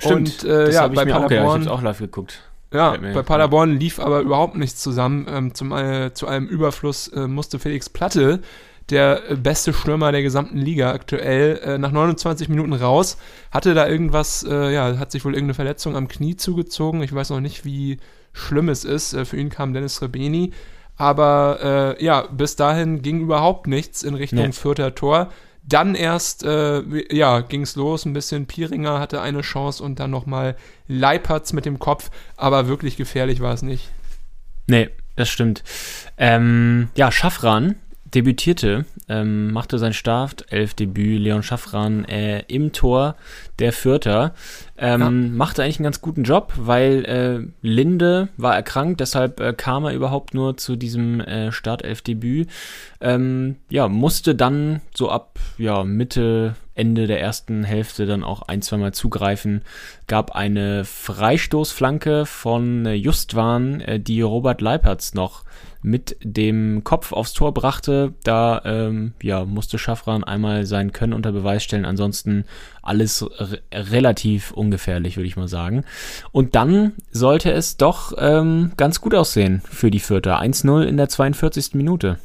Speaker 1: Stimmt,
Speaker 2: und, äh,
Speaker 1: das
Speaker 2: ja,
Speaker 1: habe ich
Speaker 2: bei
Speaker 1: mir auch gedacht. Ich
Speaker 2: Paderborn,
Speaker 1: auch live geguckt.
Speaker 2: ja, bei Paderborn lief aber überhaupt nichts zusammen. Ähm, zum, äh, zu einem Überfluss äh, musste Felix Platte, der äh, beste Stürmer der gesamten Liga aktuell, äh, nach 29 Minuten raus. Hatte da irgendwas, äh, ja, hat sich wohl irgendeine Verletzung am Knie zugezogen. Ich weiß noch nicht, wie schlimm es ist. Äh, für ihn kam Dennis Rebeni. Aber ja, bis dahin ging überhaupt nichts in Richtung
Speaker 1: Nee.
Speaker 2: vierter Tor. Dann erst, äh, ja, ging es los, ein bisschen Pieringer hatte eine Chance und dann nochmal Leipertz mit dem Kopf, aber wirklich gefährlich war es nicht.
Speaker 1: Nee, das stimmt. Ähm, ja, Schaffran debütierte, ähm, machte sein Startelf-Debüt, Leon Schaffran, äh, im Tor der Fürther. Ähm, Machte eigentlich einen ganz guten Job, weil äh, Linde war erkrankt, deshalb äh, kam er überhaupt nur zu diesem äh, Startelf-Debüt. Ähm, ja, musste dann so ab ja, Mitte, Ende der ersten Hälfte dann auch ein, zweimal zugreifen. Gab eine Freistoßflanke von äh, Justwan, äh, die Robert Leipertz noch mit dem Kopf aufs Tor brachte. Da ähm, ja, musste Schaffran einmal sein Können unter Beweis stellen. Ansonsten alles re relativ ungefährlich, würde ich mal sagen. Und dann sollte es doch ähm, ganz gut aussehen für die Vierter. 1-0 in der 42. Minute.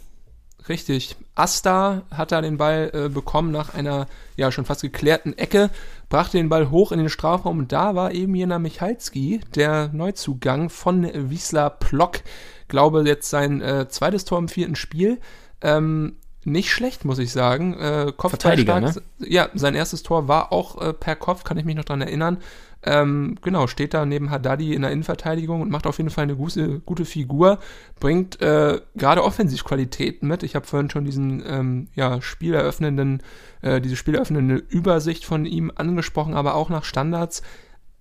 Speaker 2: Richtig. Asta hat da den Ball äh, bekommen nach einer ja schon fast geklärten Ecke, brachte den Ball hoch in den Strafraum und da war eben Jena Michalski, der Neuzugang von Wiesla Plock. Glaube jetzt sein äh, zweites Tor im vierten Spiel. Ähm, nicht schlecht, muss ich sagen. Äh,
Speaker 1: Verteidiger,
Speaker 2: Kopfballstark. Ja, sein erstes Tor war auch äh, per Kopf, kann ich mich noch dran erinnern. Ähm, genau, steht da neben Haddadi in der Innenverteidigung und macht auf jeden Fall eine gute, gute Figur. Bringt äh, gerade Offensivqualitäten mit. Ich habe vorhin schon diesen ähm, ja, spieleröffnenden, äh, diese spieleröffnende Übersicht von ihm angesprochen, aber auch nach Standards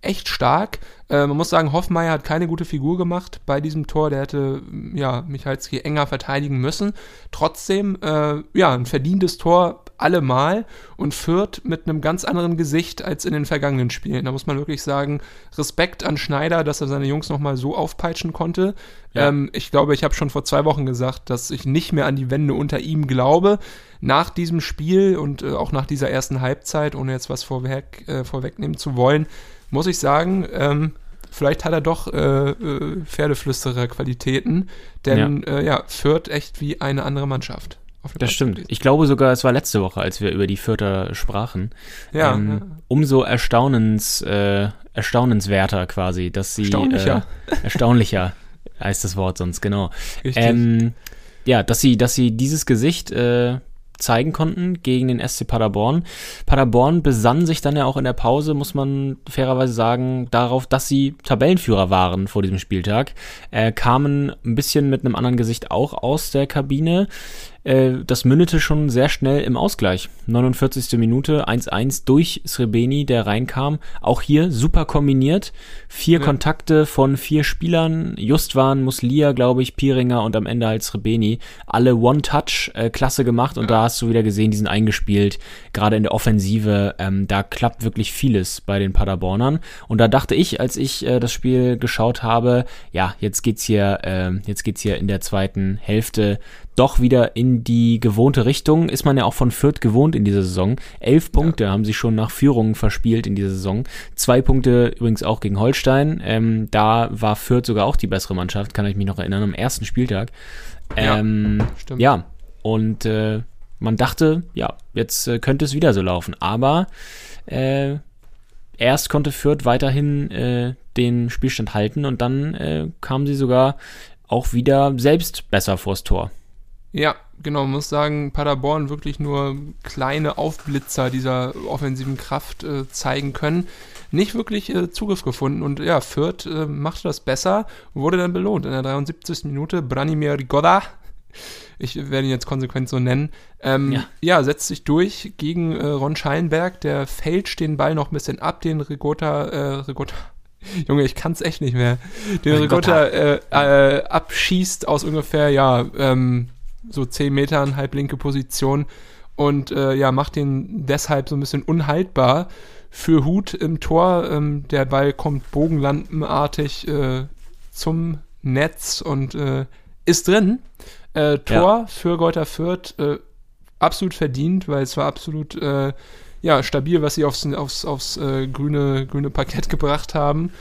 Speaker 2: echt stark. Äh, man muss sagen, Hoffmeier hat keine gute Figur gemacht bei diesem Tor. Der hätte ja Michalski enger verteidigen müssen. Trotzdem, äh, ja, ein verdientes Tor allemal und Fürth mit einem ganz anderen Gesicht als in den vergangenen Spielen. Da muss man wirklich sagen, Respekt an Schneider, dass er seine Jungs nochmal so aufpeitschen konnte.
Speaker 1: Ja.
Speaker 2: Ähm, ich glaube, ich habe schon vor zwei Wochen gesagt, dass ich nicht mehr an die Wende unter ihm glaube. Nach diesem Spiel und äh, auch nach dieser ersten Halbzeit, ohne jetzt was vorweg, äh, vorwegnehmen zu wollen, muss ich sagen, ähm, vielleicht hat er doch äh, äh, Pferdeflüsterer-Qualitäten, denn ja. Äh, ja, Fürth echt wie eine andere Mannschaft.
Speaker 1: Das
Speaker 2: Platz
Speaker 1: stimmt. Ich glaube sogar, es war letzte Woche, als wir über die Vierter sprachen.
Speaker 2: Ja,
Speaker 1: ähm,
Speaker 2: ja.
Speaker 1: Umso erstaunens, äh, erstaunenswerter quasi, dass sie
Speaker 2: Erstaunlicher.
Speaker 1: Äh, erstaunlicher heißt das Wort sonst, genau. Ähm, ja, dass sie, dass sie dieses Gesicht äh, zeigen konnten gegen den SC Paderborn. Paderborn besann sich dann ja auch in der Pause, muss man fairerweise sagen, darauf, dass sie Tabellenführer waren vor diesem Spieltag, äh, kamen ein bisschen mit einem anderen Gesicht auch aus der Kabine. Äh, das mündete schon sehr schnell im Ausgleich. 49. Minute 1-1 durch Srebeni, der reinkam. Auch hier super kombiniert. Vier
Speaker 2: Ja.
Speaker 1: Kontakte von vier Spielern. Justwan, Muslia, glaube ich, Piringer und am Ende halt Srebeni. Alle One-Touch, äh, klasse gemacht. Und da hast du wieder gesehen, die sind eingespielt. Gerade in der Offensive, ähm, da klappt wirklich vieles bei den Paderbornern. Und da dachte ich, als ich äh, das Spiel geschaut habe, ja, jetzt geht's hier, äh, jetzt geht's hier in der zweiten Hälfte doch wieder in die gewohnte Richtung. Ist man ja auch von Fürth gewohnt in dieser Saison. Elf Punkte haben sie schon nach Führungen verspielt in dieser Saison. Zwei Punkte übrigens auch gegen Holstein. Ähm, da war Fürth sogar auch die bessere Mannschaft, kann ich mich noch erinnern, am ersten Spieltag.
Speaker 2: Ja,
Speaker 1: Ähm,
Speaker 2: stimmt.
Speaker 1: ja, und äh, man dachte, ja, jetzt äh, könnte es wieder so laufen. Aber äh, erst konnte Fürth weiterhin äh, den Spielstand halten und dann äh, kamen sie sogar auch wieder selbst besser vors Tor.
Speaker 2: Ja, genau, muss sagen, Paderborn wirklich nur kleine Aufblitzer dieser offensiven Kraft äh, zeigen können. Nicht wirklich äh, Zugriff gefunden und ja, Fürth äh, machte das besser, wurde dann belohnt. In der 73. Minute Branimir Rigoda, ich werde ihn jetzt konsequent so nennen, ähm,
Speaker 1: Ja.
Speaker 2: ja. setzt sich durch gegen äh, Ron Scheinberg, der fälscht den Ball noch ein bisschen ab, den Rigotta, äh, Rigotta, (laughs) Junge, ich kann's echt nicht mehr. Den.
Speaker 1: Rigotta
Speaker 2: äh, äh, abschießt aus ungefähr, ja, ähm, so 10 Metern, halblinke Position und äh, ja, macht den deshalb so ein bisschen unhaltbar für Hut im Tor. Ähm, der Ball kommt bogenlampenartig äh, zum Netz und äh, ist drin. Äh, Tor
Speaker 1: Ja.
Speaker 2: für Greuther Fürth äh, absolut verdient, weil es war absolut äh, ja, stabil, was sie aufs, aufs, aufs äh, grüne, grüne Parkett (laughs) gebracht haben.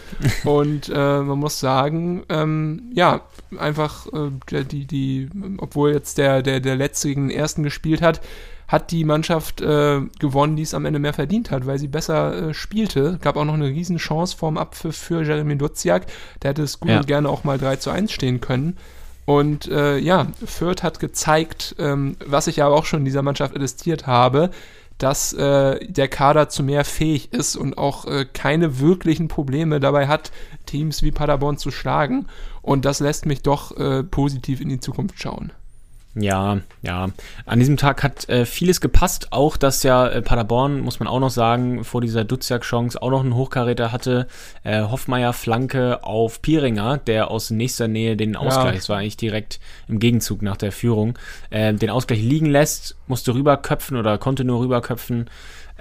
Speaker 2: Und äh, man muss sagen, ähm, ja, einfach äh, die, die, obwohl jetzt der, der, der Letzte gegen den Ersten gespielt hat, hat die Mannschaft äh, gewonnen, die es am Ende mehr verdient hat, weil sie besser äh, spielte. Gab auch noch eine riesen Chance vorm Abpfiff für Jeremy Duziak. Der hätte es gut
Speaker 1: Ja.
Speaker 2: und gerne auch mal 3 zu 1 stehen können. Und äh, ja, Fürth hat gezeigt, ähm, was ich aber auch schon in dieser Mannschaft attestiert habe, dass äh, der Kader zu mehr fähig ist und auch äh, keine wirklichen Probleme dabei hat, Teams wie Paderborn zu schlagen. Und das lässt mich doch äh, positiv in die Zukunft schauen.
Speaker 1: Ja, ja. An diesem Tag hat äh, vieles gepasst. Auch, dass ja äh, Paderborn, muss man auch noch sagen, vor dieser Duziak-Chance auch noch einen Hochkaräter hatte. Äh, Hoffmeier Flanke auf Pieringer, der aus nächster Nähe den Ausgleich, das war eigentlich direkt im Gegenzug nach der Führung, äh, den Ausgleich liegen lässt, musste rüberköpfen oder konnte nur rüberköpfen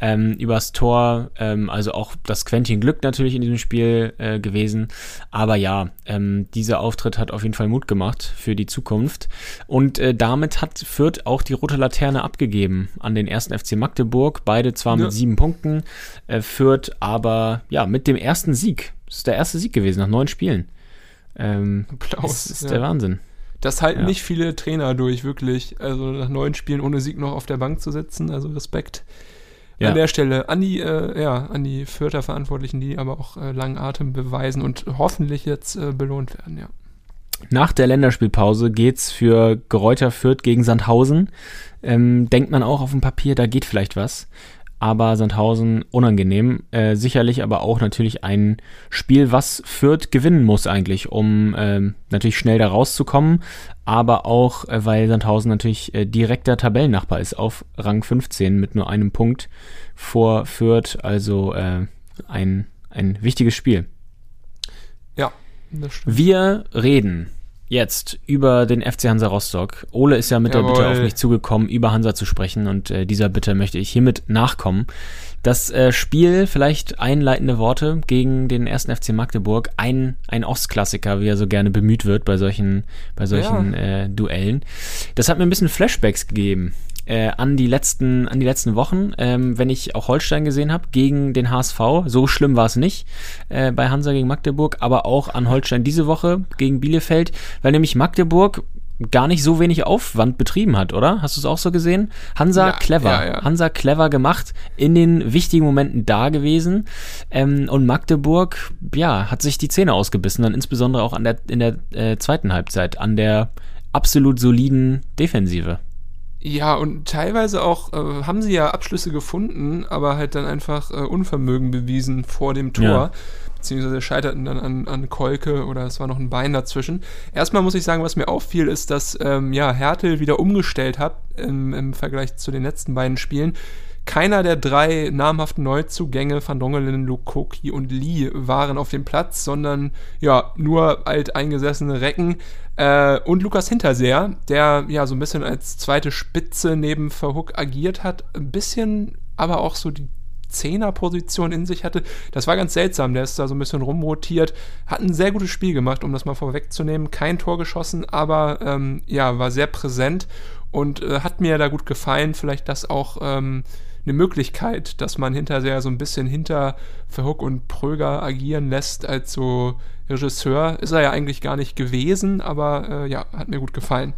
Speaker 1: ähm, übers Tor. Ähm, also auch das Quäntchen Glück natürlich in diesem Spiel äh, gewesen. Aber ja, ähm, dieser Auftritt hat auf jeden Fall Mut gemacht für die Zukunft. Und äh, damit hat Fürth auch die rote Laterne abgegeben an den ersten FC Magdeburg. Beide zwar
Speaker 2: Ja.
Speaker 1: mit sieben Punkten. Äh, Fürth aber ja mit dem ersten Sieg. Das ist der erste Sieg gewesen nach neun Spielen. Ähm,
Speaker 2: Applaus.
Speaker 1: das ist
Speaker 2: ja.
Speaker 1: der Wahnsinn.
Speaker 2: Das halten
Speaker 1: Ja.
Speaker 2: nicht viele Trainer durch, wirklich. Also nach neun Spielen ohne Sieg noch auf der Bank zu sitzen. Also Respekt
Speaker 1: Ja.
Speaker 2: an der Stelle an die, äh, ja, an die Fürther Verantwortlichen, die aber auch äh, langen Atem beweisen und hoffentlich jetzt äh, belohnt werden, ja.
Speaker 1: Nach der Länderspielpause geht's für Geräuter Fürth gegen Sandhausen. Ähm, denkt man auch auf dem Papier, da geht vielleicht was. Aber Sandhausen unangenehm. Äh, sicherlich aber auch natürlich ein Spiel, was Fürth gewinnen muss eigentlich, um ähm, natürlich schnell da rauszukommen. Aber auch, äh, weil Sandhausen natürlich äh, direkter Tabellennachbar ist auf Rang 15 mit nur einem Punkt vor Fürth. Also äh, ein, ein wichtiges Spiel.
Speaker 2: Das stimmt.
Speaker 1: Wir reden jetzt über den FC Hansa Rostock. Ole ist ja mit der Bitte
Speaker 2: Jawohl.
Speaker 1: auf mich zugekommen, über Hansa zu sprechen und äh, dieser Bitte möchte ich hiermit nachkommen. Das äh, Spiel, vielleicht einleitende Worte gegen den ersten FC Magdeburg, ein, ein Ostklassiker, wie er so gerne bemüht wird bei solchen, bei solchen äh, Duellen. Das hat mir ein bisschen Flashbacks gegeben äh, an die letzten, an die letzten Wochen, ähm, wenn ich auch Holstein gesehen habe gegen den HSV. So schlimm war es nicht äh, bei Hansa gegen Magdeburg, aber auch an Holstein diese Woche gegen Bielefeld, weil nämlich Magdeburg gar nicht so wenig Aufwand betrieben hat, oder? Hast du es auch so gesehen? Hansa
Speaker 2: Ja,
Speaker 1: clever,
Speaker 2: ja, ja.
Speaker 1: Hansa clever gemacht, in den wichtigen Momenten da gewesen ähm, und Magdeburg, ja, hat sich die Zähne ausgebissen, dann insbesondere auch an der, in der äh, zweiten Halbzeit, an der absolut soliden Defensive.
Speaker 2: Ja, und teilweise auch äh, haben sie ja Abschlüsse gefunden, aber halt dann einfach äh, Unvermögen bewiesen vor dem Tor.
Speaker 1: Ja.
Speaker 2: Beziehungsweise scheiterten dann an, an Kolke oder es war noch ein Bein dazwischen. Erstmal muss ich sagen, was mir auffiel, ist, dass ähm, ja, Hertel wieder umgestellt hat im, im Vergleich zu den letzten beiden Spielen. Keiner der drei namhaften Neuzugänge, Van Dongelen, Lukoki und Lee, waren auf dem Platz, sondern ja, nur alteingesessene Recken äh, und Lukas Hinterseher, der ja so ein bisschen als zweite Spitze neben Verhook agiert hat, ein bisschen aber auch so die Zehnerposition in sich hatte. Das war ganz seltsam. Der ist da so ein bisschen rumrotiert, hat ein sehr gutes Spiel gemacht, um das mal vorwegzunehmen. Kein Tor geschossen, aber ähm, ja, war sehr präsent und äh, hat mir da gut gefallen. Vielleicht das auch ähm, eine Möglichkeit, dass man hinterher so ein bisschen hinter Verhook und Pröger agieren lässt als so Regisseur. Ist er ja eigentlich gar nicht gewesen, aber äh, ja, hat mir gut gefallen.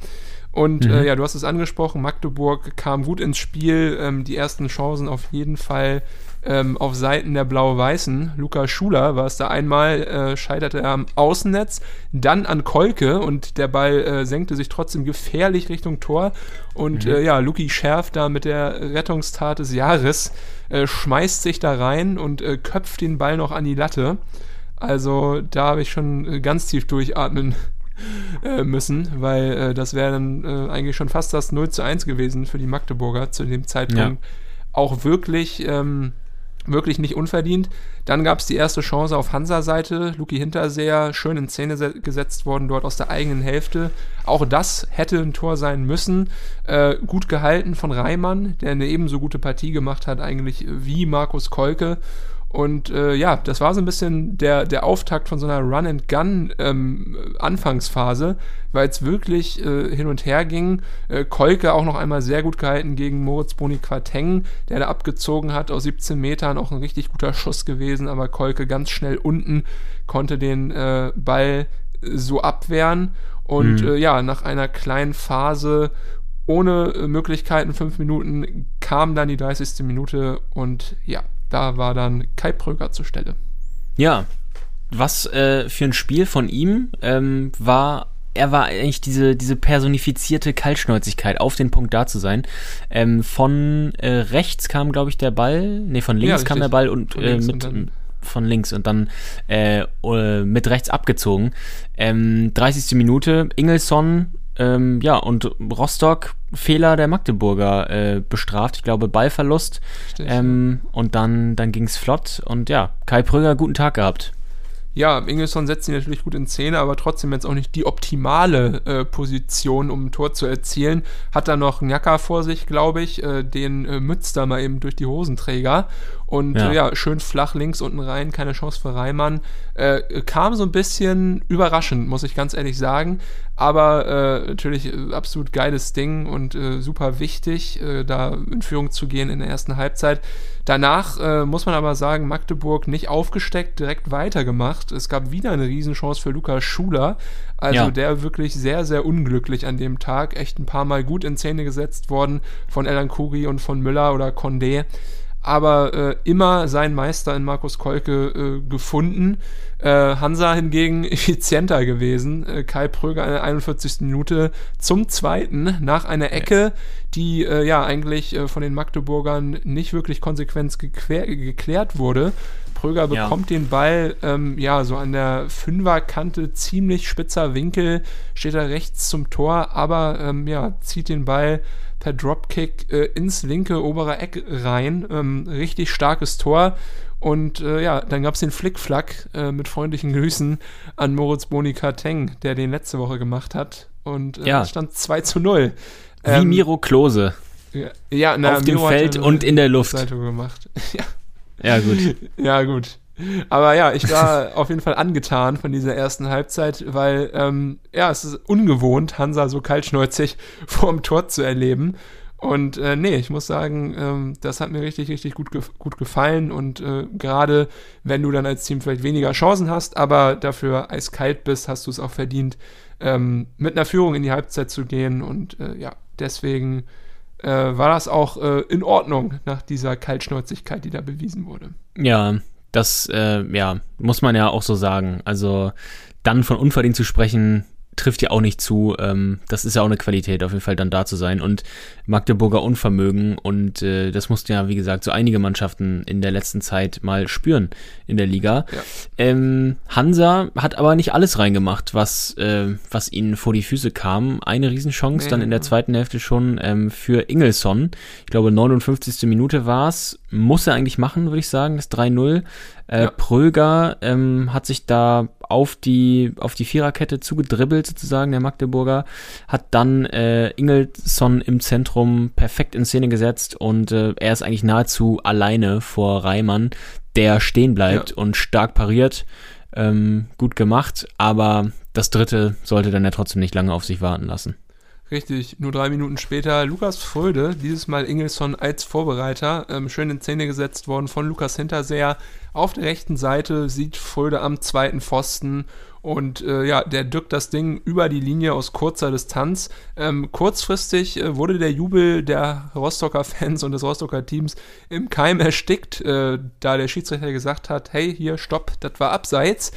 Speaker 2: Und äh, ja, du hast es angesprochen, Magdeburg kam gut ins Spiel, ähm, die ersten Chancen auf jeden Fall ähm, auf Seiten der Blau-Weißen. Luca Schuler war es da einmal, äh, scheiterte er am Außennetz, dann an Kolke und der Ball äh, senkte sich trotzdem gefährlich Richtung Tor. Und äh, ja, Luki Schärf da mit der Rettungstat des Jahres äh, schmeißt sich da rein und äh, köpft den Ball noch an die Latte. Also da habe ich schon äh, ganz tief durchatmen (laughs) müssen, weil das wäre dann eigentlich schon fast das 0 zu 1 gewesen für die Magdeburger zu dem Zeitpunkt. Auch wirklich ähm, wirklich nicht unverdient. Dann gab es die erste Chance auf Hansa-Seite. Luki Hinterseher schön in Szene gesetzt worden, dort aus der eigenen Hälfte. Auch das hätte ein Tor sein müssen. Äh, gut gehalten von Reimann, der eine ebenso gute Partie gemacht hat, eigentlich wie Markus Kolke. Und äh, ja, das war so ein bisschen der, der Auftakt von so einer Run-and-Gun-Anfangsphase, ähm, weil es wirklich äh, hin und her ging. Äh, Kolke auch noch einmal sehr gut gehalten gegen Moritz Boni Quateng, der da abgezogen hat aus 17 Metern, auch ein richtig guter Schuss gewesen, aber Kolke ganz schnell unten konnte den äh, Ball so abwehren. Und mhm. Äh, ja, nach einer kleinen Phase ohne äh, Möglichkeiten, fünf Minuten, kam dann die 30. Minute und ja, da war dann Kai Pröger zur Stelle.
Speaker 1: Ja, was äh, für ein Spiel von ihm ähm, war er war eigentlich diese, diese personifizierte Kaltschnäuzigkeit, auf den Punkt da zu sein. Ähm, von äh, rechts kam, glaube ich, der Ball, nee, von links ja, kam der Ball und, äh, mit, und von links und dann äh, äh mit rechts abgezogen. Ähm, 30. Minute, Ingelsson ähm, ja, und Rostock Fehler der Magdeburger äh, bestraft. Ich glaube, Ballverlust. Ähm, und dann, dann ging es flott. Und ja, Kai Pröger, guten Tag gehabt.
Speaker 2: Ja, Ingelsson setzt ihn natürlich gut in Szene, aber trotzdem jetzt auch nicht die optimale äh, Position, um ein Tor zu erzielen. Hat da noch Njaka vor sich, glaube ich, äh, den äh, mützt da mal eben durch die Hosenträger. Und ja. Äh, ja. schön flach links unten rein, keine Chance für Reimann. Äh, kam so ein bisschen überraschend, muss ich ganz ehrlich sagen. Aber äh, natürlich äh, absolut geiles Ding und äh, super wichtig, äh, da in Führung zu gehen in der ersten Halbzeit. Danach muss man aber sagen, Magdeburg nicht aufgesteckt, direkt weitergemacht. Es gab wieder eine Riesenchance für Lukas Schuler. Also ja. der wirklich sehr, sehr unglücklich an dem Tag. Echt ein paar Mal gut in Szene gesetzt worden von Elan Kuri und von Müller oder Condé aber äh, immer seinen Meister in Markus Kolke äh, gefunden. Äh, Hansa hingegen (laughs) effizienter gewesen. Äh, Kai Pröger in der 41. Minute zum zweiten nach einer Ecke, die äh, ja eigentlich äh, von den Magdeburgern nicht wirklich konsequent geklärt wurde. Pröger bekommt ja. den Ball ähm, ja so an der Fünferkante, ziemlich spitzer Winkel, steht er rechts zum Tor, aber ähm, ja, zieht den Ball per Dropkick äh, ins linke obere Eck rein. Ähm, richtig starkes Tor. Und äh, ja, dann gab es den Flickflack äh, mit freundlichen Grüßen an Moritz Bonika Teng, der den letzte Woche gemacht hat. Und äh, ja. stand 2 zu 0.
Speaker 1: Wie ähm, Miro Klose.
Speaker 2: Ja, ja na,
Speaker 1: auf dem Feld und in der Luft.
Speaker 2: Gemacht. (laughs)
Speaker 1: ja. Ja, gut. (laughs)
Speaker 2: Ja, gut. Aber ja, ich war (laughs) auf jeden Fall angetan von dieser ersten Halbzeit, weil ähm, ja, es ist ungewohnt, Hansa so kaltschnäuzig (laughs) vor dem Tor zu erleben. Und äh, nee, ich muss sagen, ähm, das hat mir richtig, richtig gut, ge gut gefallen. Und äh, gerade wenn du dann als Team vielleicht weniger Chancen hast, aber dafür eiskalt bist, hast du es auch verdient, ähm, mit einer Führung in die Halbzeit zu gehen. Und äh, ja, deswegen äh, war das auch äh, in Ordnung nach dieser Kaltschnäuzigkeit, die da bewiesen wurde.
Speaker 1: Ja, das, äh, ja, muss man ja auch so sagen. Also dann von unverdient zu sprechen, trifft ja auch nicht zu. Ähm, das ist ja auch eine Qualität, auf jeden Fall dann da zu sein. Und Magdeburger Unvermögen und äh, das mussten ja, wie gesagt, so einige Mannschaften in der letzten Zeit mal spüren in der Liga. Ja. Ähm, Hansa hat aber nicht alles reingemacht, was, äh, was ihnen vor die Füße kam. Eine Riesenchance, nee, dann in der zweiten Hälfte schon ähm, für Ingelsson. Ich glaube, 59. Minute war es. Muss er eigentlich machen, würde ich sagen, das 3-0. Äh, ja. Pröger ähm, hat sich da auf die, auf die Viererkette zugedribbelt, sozusagen, der Magdeburger, hat dann äh, Ingelsson im Zentrum perfekt in Szene gesetzt und äh, er ist eigentlich nahezu alleine vor Reimann, der stehen bleibt ja. und stark pariert. Ähm, gut gemacht, aber das dritte sollte dann ja trotzdem nicht lange auf sich warten lassen.
Speaker 2: Richtig, nur drei Minuten später Lukas Fröde, dieses Mal Ingelsson als Vorbereiter, ähm, schön in Szene gesetzt worden von Lukas Hinterseher. Auf der rechten Seite sieht Fröde am zweiten Pfosten und äh, ja, der drückt das Ding über die Linie aus kurzer Distanz. Ähm, kurzfristig äh, wurde der Jubel der Rostocker Fans und des Rostocker Teams im Keim erstickt, äh, da der Schiedsrichter gesagt hat, hey, hier, stopp, das war abseits.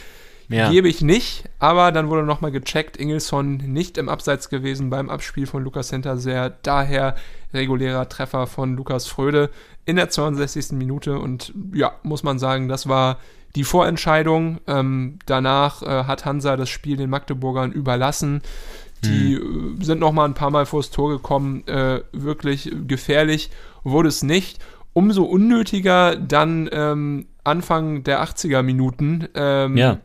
Speaker 2: Ja. Gebe ich nicht, aber dann wurde nochmal gecheckt, Ingelsson nicht im Abseits gewesen beim Abspiel von Lukas Hinterseher, daher regulärer Treffer von Lukas Fröde in der 62. Minute und ja, muss man sagen, das war die Vorentscheidung. Ähm, danach äh, hat Hansa das Spiel den Magdeburgern überlassen. Die hm. äh, sind nochmal ein paar Mal vors Tor gekommen, äh, wirklich gefährlich wurde es nicht. umso unnötiger dann ähm, Anfang der 80er Minuten. Ähm,
Speaker 1: Ja.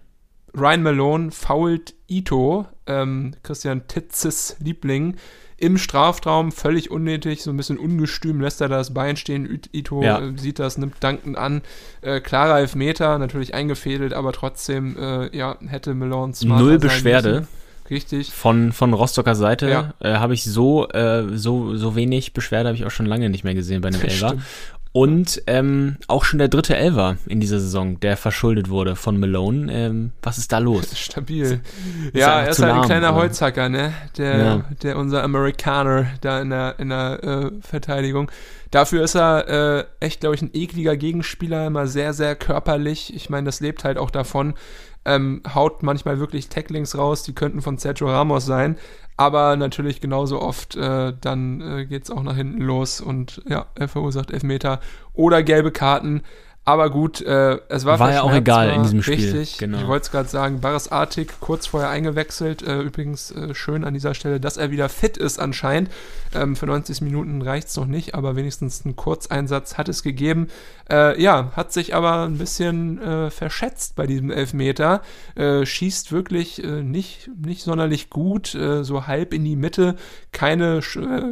Speaker 2: Ryan Malone fault Ito, ähm, Christian Titzes Liebling, im Strafraum, völlig unnötig, so ein bisschen ungestüm, lässt er das Bein stehen. Ito
Speaker 1: Ja.
Speaker 2: äh, sieht das, nimmt dankend an. Äh, klarer Elfmeter, natürlich eingefädelt, aber trotzdem, äh, ja, hätte Malone
Speaker 1: Null Beschwerde.
Speaker 2: müssen. Richtig.
Speaker 1: Von, von Rostocker Seite
Speaker 2: Ja.
Speaker 1: äh, habe ich so, äh, so, so wenig Beschwerde habe ich auch schon lange nicht mehr gesehen bei einem Elfer. Und ähm, auch schon der dritte Elfer in dieser Saison, der verschuldet wurde von Malone. Ähm, was ist da los? (laughs)
Speaker 2: Stabil.
Speaker 1: Ist
Speaker 2: ja, er ist halt ein kleiner
Speaker 1: aber-
Speaker 2: Holzhacker, ne? Der,
Speaker 1: Ja.
Speaker 2: der unser Amerikaner da in der, in der äh, Verteidigung. Dafür ist er äh, echt, glaube ich, ein ekliger Gegenspieler, immer sehr, sehr körperlich. Ich meine, das lebt halt auch davon. Ähm, haut manchmal wirklich Tacklings raus, die könnten von Sergio Ramos sein. Aber natürlich genauso oft, äh, dann äh, geht es auch nach hinten los und ja, er verursacht Elfmeter oder gelbe Karten. Aber gut, äh, es war
Speaker 1: War ja auch egal in diesem Spiel,
Speaker 2: Richtig,
Speaker 1: genau.
Speaker 2: ich wollte es gerade sagen, Baris Artig kurz vorher eingewechselt. Äh, übrigens äh, schön an dieser Stelle, dass er wieder fit ist anscheinend. Ähm, für 90 Minuten reicht es noch nicht, aber wenigstens einen Kurzeinsatz hat es gegeben. Äh, ja, hat sich aber ein bisschen äh, verschätzt bei diesem Elfmeter. Äh, schießt wirklich nicht, nicht sonderlich gut, so halb in die Mitte. Keine,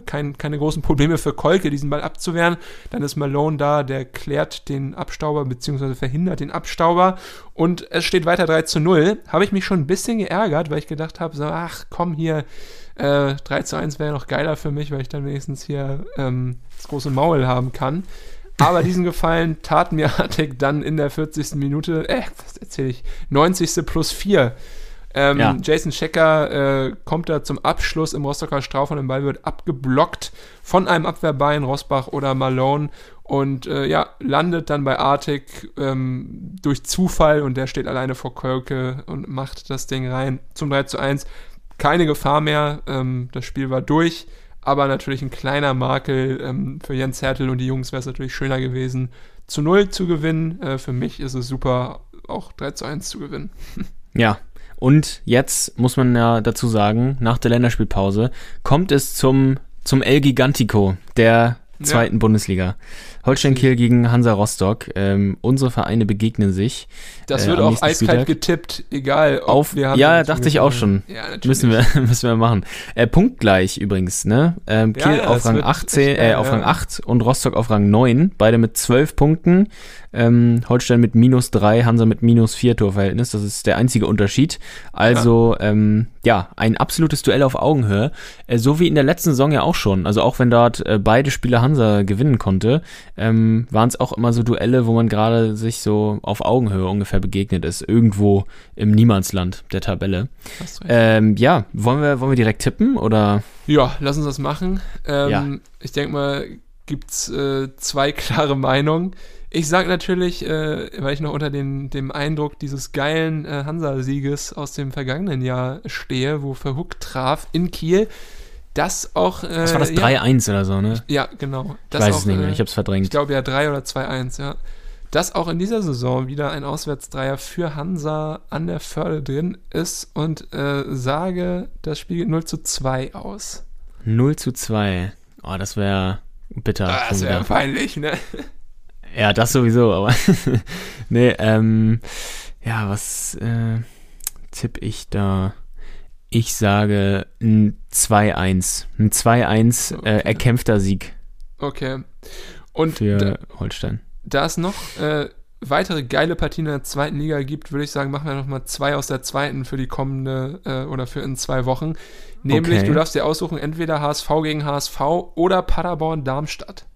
Speaker 2: kein, keine großen Probleme für Kolke, diesen Ball abzuwehren. Dann ist Malone da, der klärt den Abstauber bzw. verhindert den Abstauber. Und es steht weiter 3 zu 0. Habe ich mich schon ein bisschen geärgert, weil ich gedacht habe, so, ach komm hier, äh, 3 zu 1 wäre noch geiler für mich, weil ich dann wenigstens hier ähm, das große Maul haben kann. Aber diesen Gefallen tat mir Artig dann in der 40. Minute, äh, was erzähle ich, 90. plus 4. Ähm,
Speaker 1: Ja.
Speaker 2: Jason Schecker äh, kommt da zum Abschluss im Rostocker Strafraum, der Ball wird abgeblockt von einem Abwehrbein, Rosbach oder Malone und äh, ja, landet dann bei Artig ähm, durch Zufall und der steht alleine vor Kölke und macht das Ding rein zum 3 zu 1. Keine Gefahr mehr, ähm, das Spiel war durch, aber natürlich ein kleiner Makel ähm, für Jens Hertel und die Jungs wäre es natürlich schöner gewesen, zu 0 zu gewinnen. Äh, für mich ist es super, auch 3 zu 1 zu gewinnen.
Speaker 1: Ja. Und jetzt muss man ja dazu sagen, nach der Länderspielpause kommt es zum, zum El Gigantico der zweiten Bundesliga. Holstein Kiel gegen Hansa Rostock. Ähm, unsere Vereine begegnen sich.
Speaker 2: Das
Speaker 1: Äh,
Speaker 2: wird
Speaker 1: am
Speaker 2: auch eiskalt
Speaker 1: Spieltag.
Speaker 2: getippt, egal
Speaker 1: Auf,
Speaker 2: wir haben
Speaker 1: ja, dachte ich auch schon.
Speaker 2: Ja.
Speaker 1: Müssen wir, (laughs) müssen wir machen. Äh, punktgleich übrigens, ne? Ähm,
Speaker 2: Ja,
Speaker 1: Kiel
Speaker 2: ja,
Speaker 1: auf Rang
Speaker 2: wird
Speaker 1: 18,
Speaker 2: echt geil,
Speaker 1: äh, auf
Speaker 2: ja.
Speaker 1: Rang 8 und Rostock auf Rang 9, beide mit 12 Punkten. Ähm, Holstein mit minus 3, Hansa mit minus 4 Torverhältnis. Das ist der einzige Unterschied. Also, ähm, ja, ein absolutes Duell auf Augenhöhe. Äh, so wie in der letzten Saison ja auch schon. Also auch wenn dort äh, beide Spiele Hansa gewinnen konnte, ähm, waren es auch immer so Duelle, wo man gerade sich so auf Augenhöhe ungefähr begegnet ist. Irgendwo im Niemandsland der Tabelle. Ähm, ja, wollen wir, wollen wir direkt tippen oder?
Speaker 2: Ja, lass uns das machen. Ähm,
Speaker 1: Ja.
Speaker 2: Ich denke mal, gibt's äh, zwei (laughs) klare Meinungen. Ich sag natürlich, äh, weil ich noch unter den, dem Eindruck dieses geilen äh, Hansa-Sieges aus dem vergangenen Jahr stehe, wo Verhook traf in Kiel, dass auch. Äh,
Speaker 1: Was war das?
Speaker 2: ja,
Speaker 1: 3-1 oder so, ne?
Speaker 2: Ja, genau.
Speaker 1: Ich
Speaker 2: Das
Speaker 1: weiß
Speaker 2: auch,
Speaker 1: es nicht mehr,
Speaker 2: äh,
Speaker 1: ich hab's
Speaker 2: Ich
Speaker 1: verdrängt.
Speaker 2: glaube ja 3 oder 2-1, ja. Dass auch in dieser Saison wieder ein Auswärtsdreier für Hansa an der Förde drin ist und äh, sage, das Spiel geht 0 zu 2 aus.
Speaker 1: 0 zu 2. Oh, das wäre bitter.
Speaker 2: Ah, das wäre peinlich, ne?
Speaker 1: Ja, das sowieso, aber (laughs) nee, ähm, ja, was äh, tipp ich da? Ich sage ein 2-1. Ein 2-1
Speaker 2: Okay.
Speaker 1: äh, erkämpfter Sieg
Speaker 2: Okay. Und
Speaker 1: für
Speaker 2: da,
Speaker 1: Holstein.
Speaker 2: da es noch äh, weitere geile Partien in der zweiten Liga gibt, würde ich sagen, machen wir nochmal zwei aus der zweiten für die kommende äh, oder für in zwei Wochen. Nämlich,
Speaker 1: Okay.
Speaker 2: du darfst dir aussuchen, entweder HSV gegen HSV oder Paderborn-Darmstadt.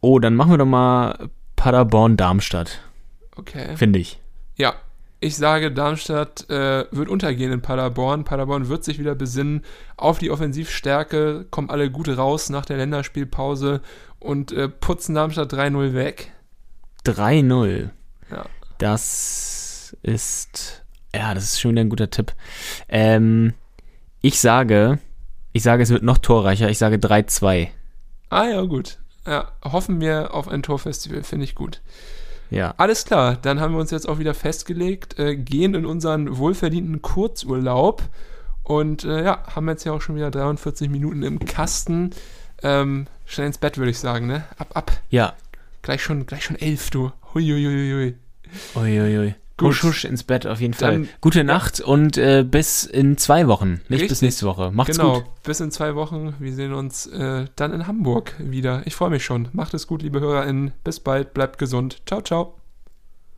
Speaker 1: Oh, dann machen wir doch mal Paderborn-Darmstadt,
Speaker 2: Okay.
Speaker 1: finde ich.
Speaker 2: Ja, ich sage, Darmstadt äh, wird untergehen in Paderborn. Paderborn wird sich wieder besinnen auf die Offensivstärke, kommen alle gut raus nach der Länderspielpause und äh, putzen Darmstadt 3-0 weg.
Speaker 1: 3-0.
Speaker 2: Ja.
Speaker 1: Das ist, ja, das ist schon wieder ein guter Tipp. Ähm, ich sage, ich sage, es wird noch torreicher. Ich sage 3-2.
Speaker 2: Ah ja, gut. Ja, hoffen wir auf ein Torfestival, finde ich gut.
Speaker 1: Ja.
Speaker 2: Alles klar, dann haben wir uns jetzt auch wieder festgelegt, äh, gehen in unseren wohlverdienten Kurzurlaub und äh, ja, haben jetzt ja auch schon wieder 43 Minuten im Kasten. Ähm, schnell ins Bett, würde ich sagen, ne? Ab, ab.
Speaker 1: Ja.
Speaker 2: Gleich schon, gleich schon elf, du. Huiuiuiui.
Speaker 1: Uiuiui.
Speaker 2: Gut.
Speaker 1: Husch, husch ins Bett auf jeden Fall.
Speaker 2: Dann-
Speaker 1: Gute Nacht und äh, bis in zwei Wochen. Nicht bis
Speaker 2: Richtig.
Speaker 1: nächste Woche. Macht's
Speaker 2: genau,
Speaker 1: gut.
Speaker 2: bis in zwei Wochen. Wir sehen uns äh, dann in Hamburg wieder. Ich freue mich schon. Macht es gut, liebe HörerInnen. Bis bald, bleibt gesund. Ciao, ciao.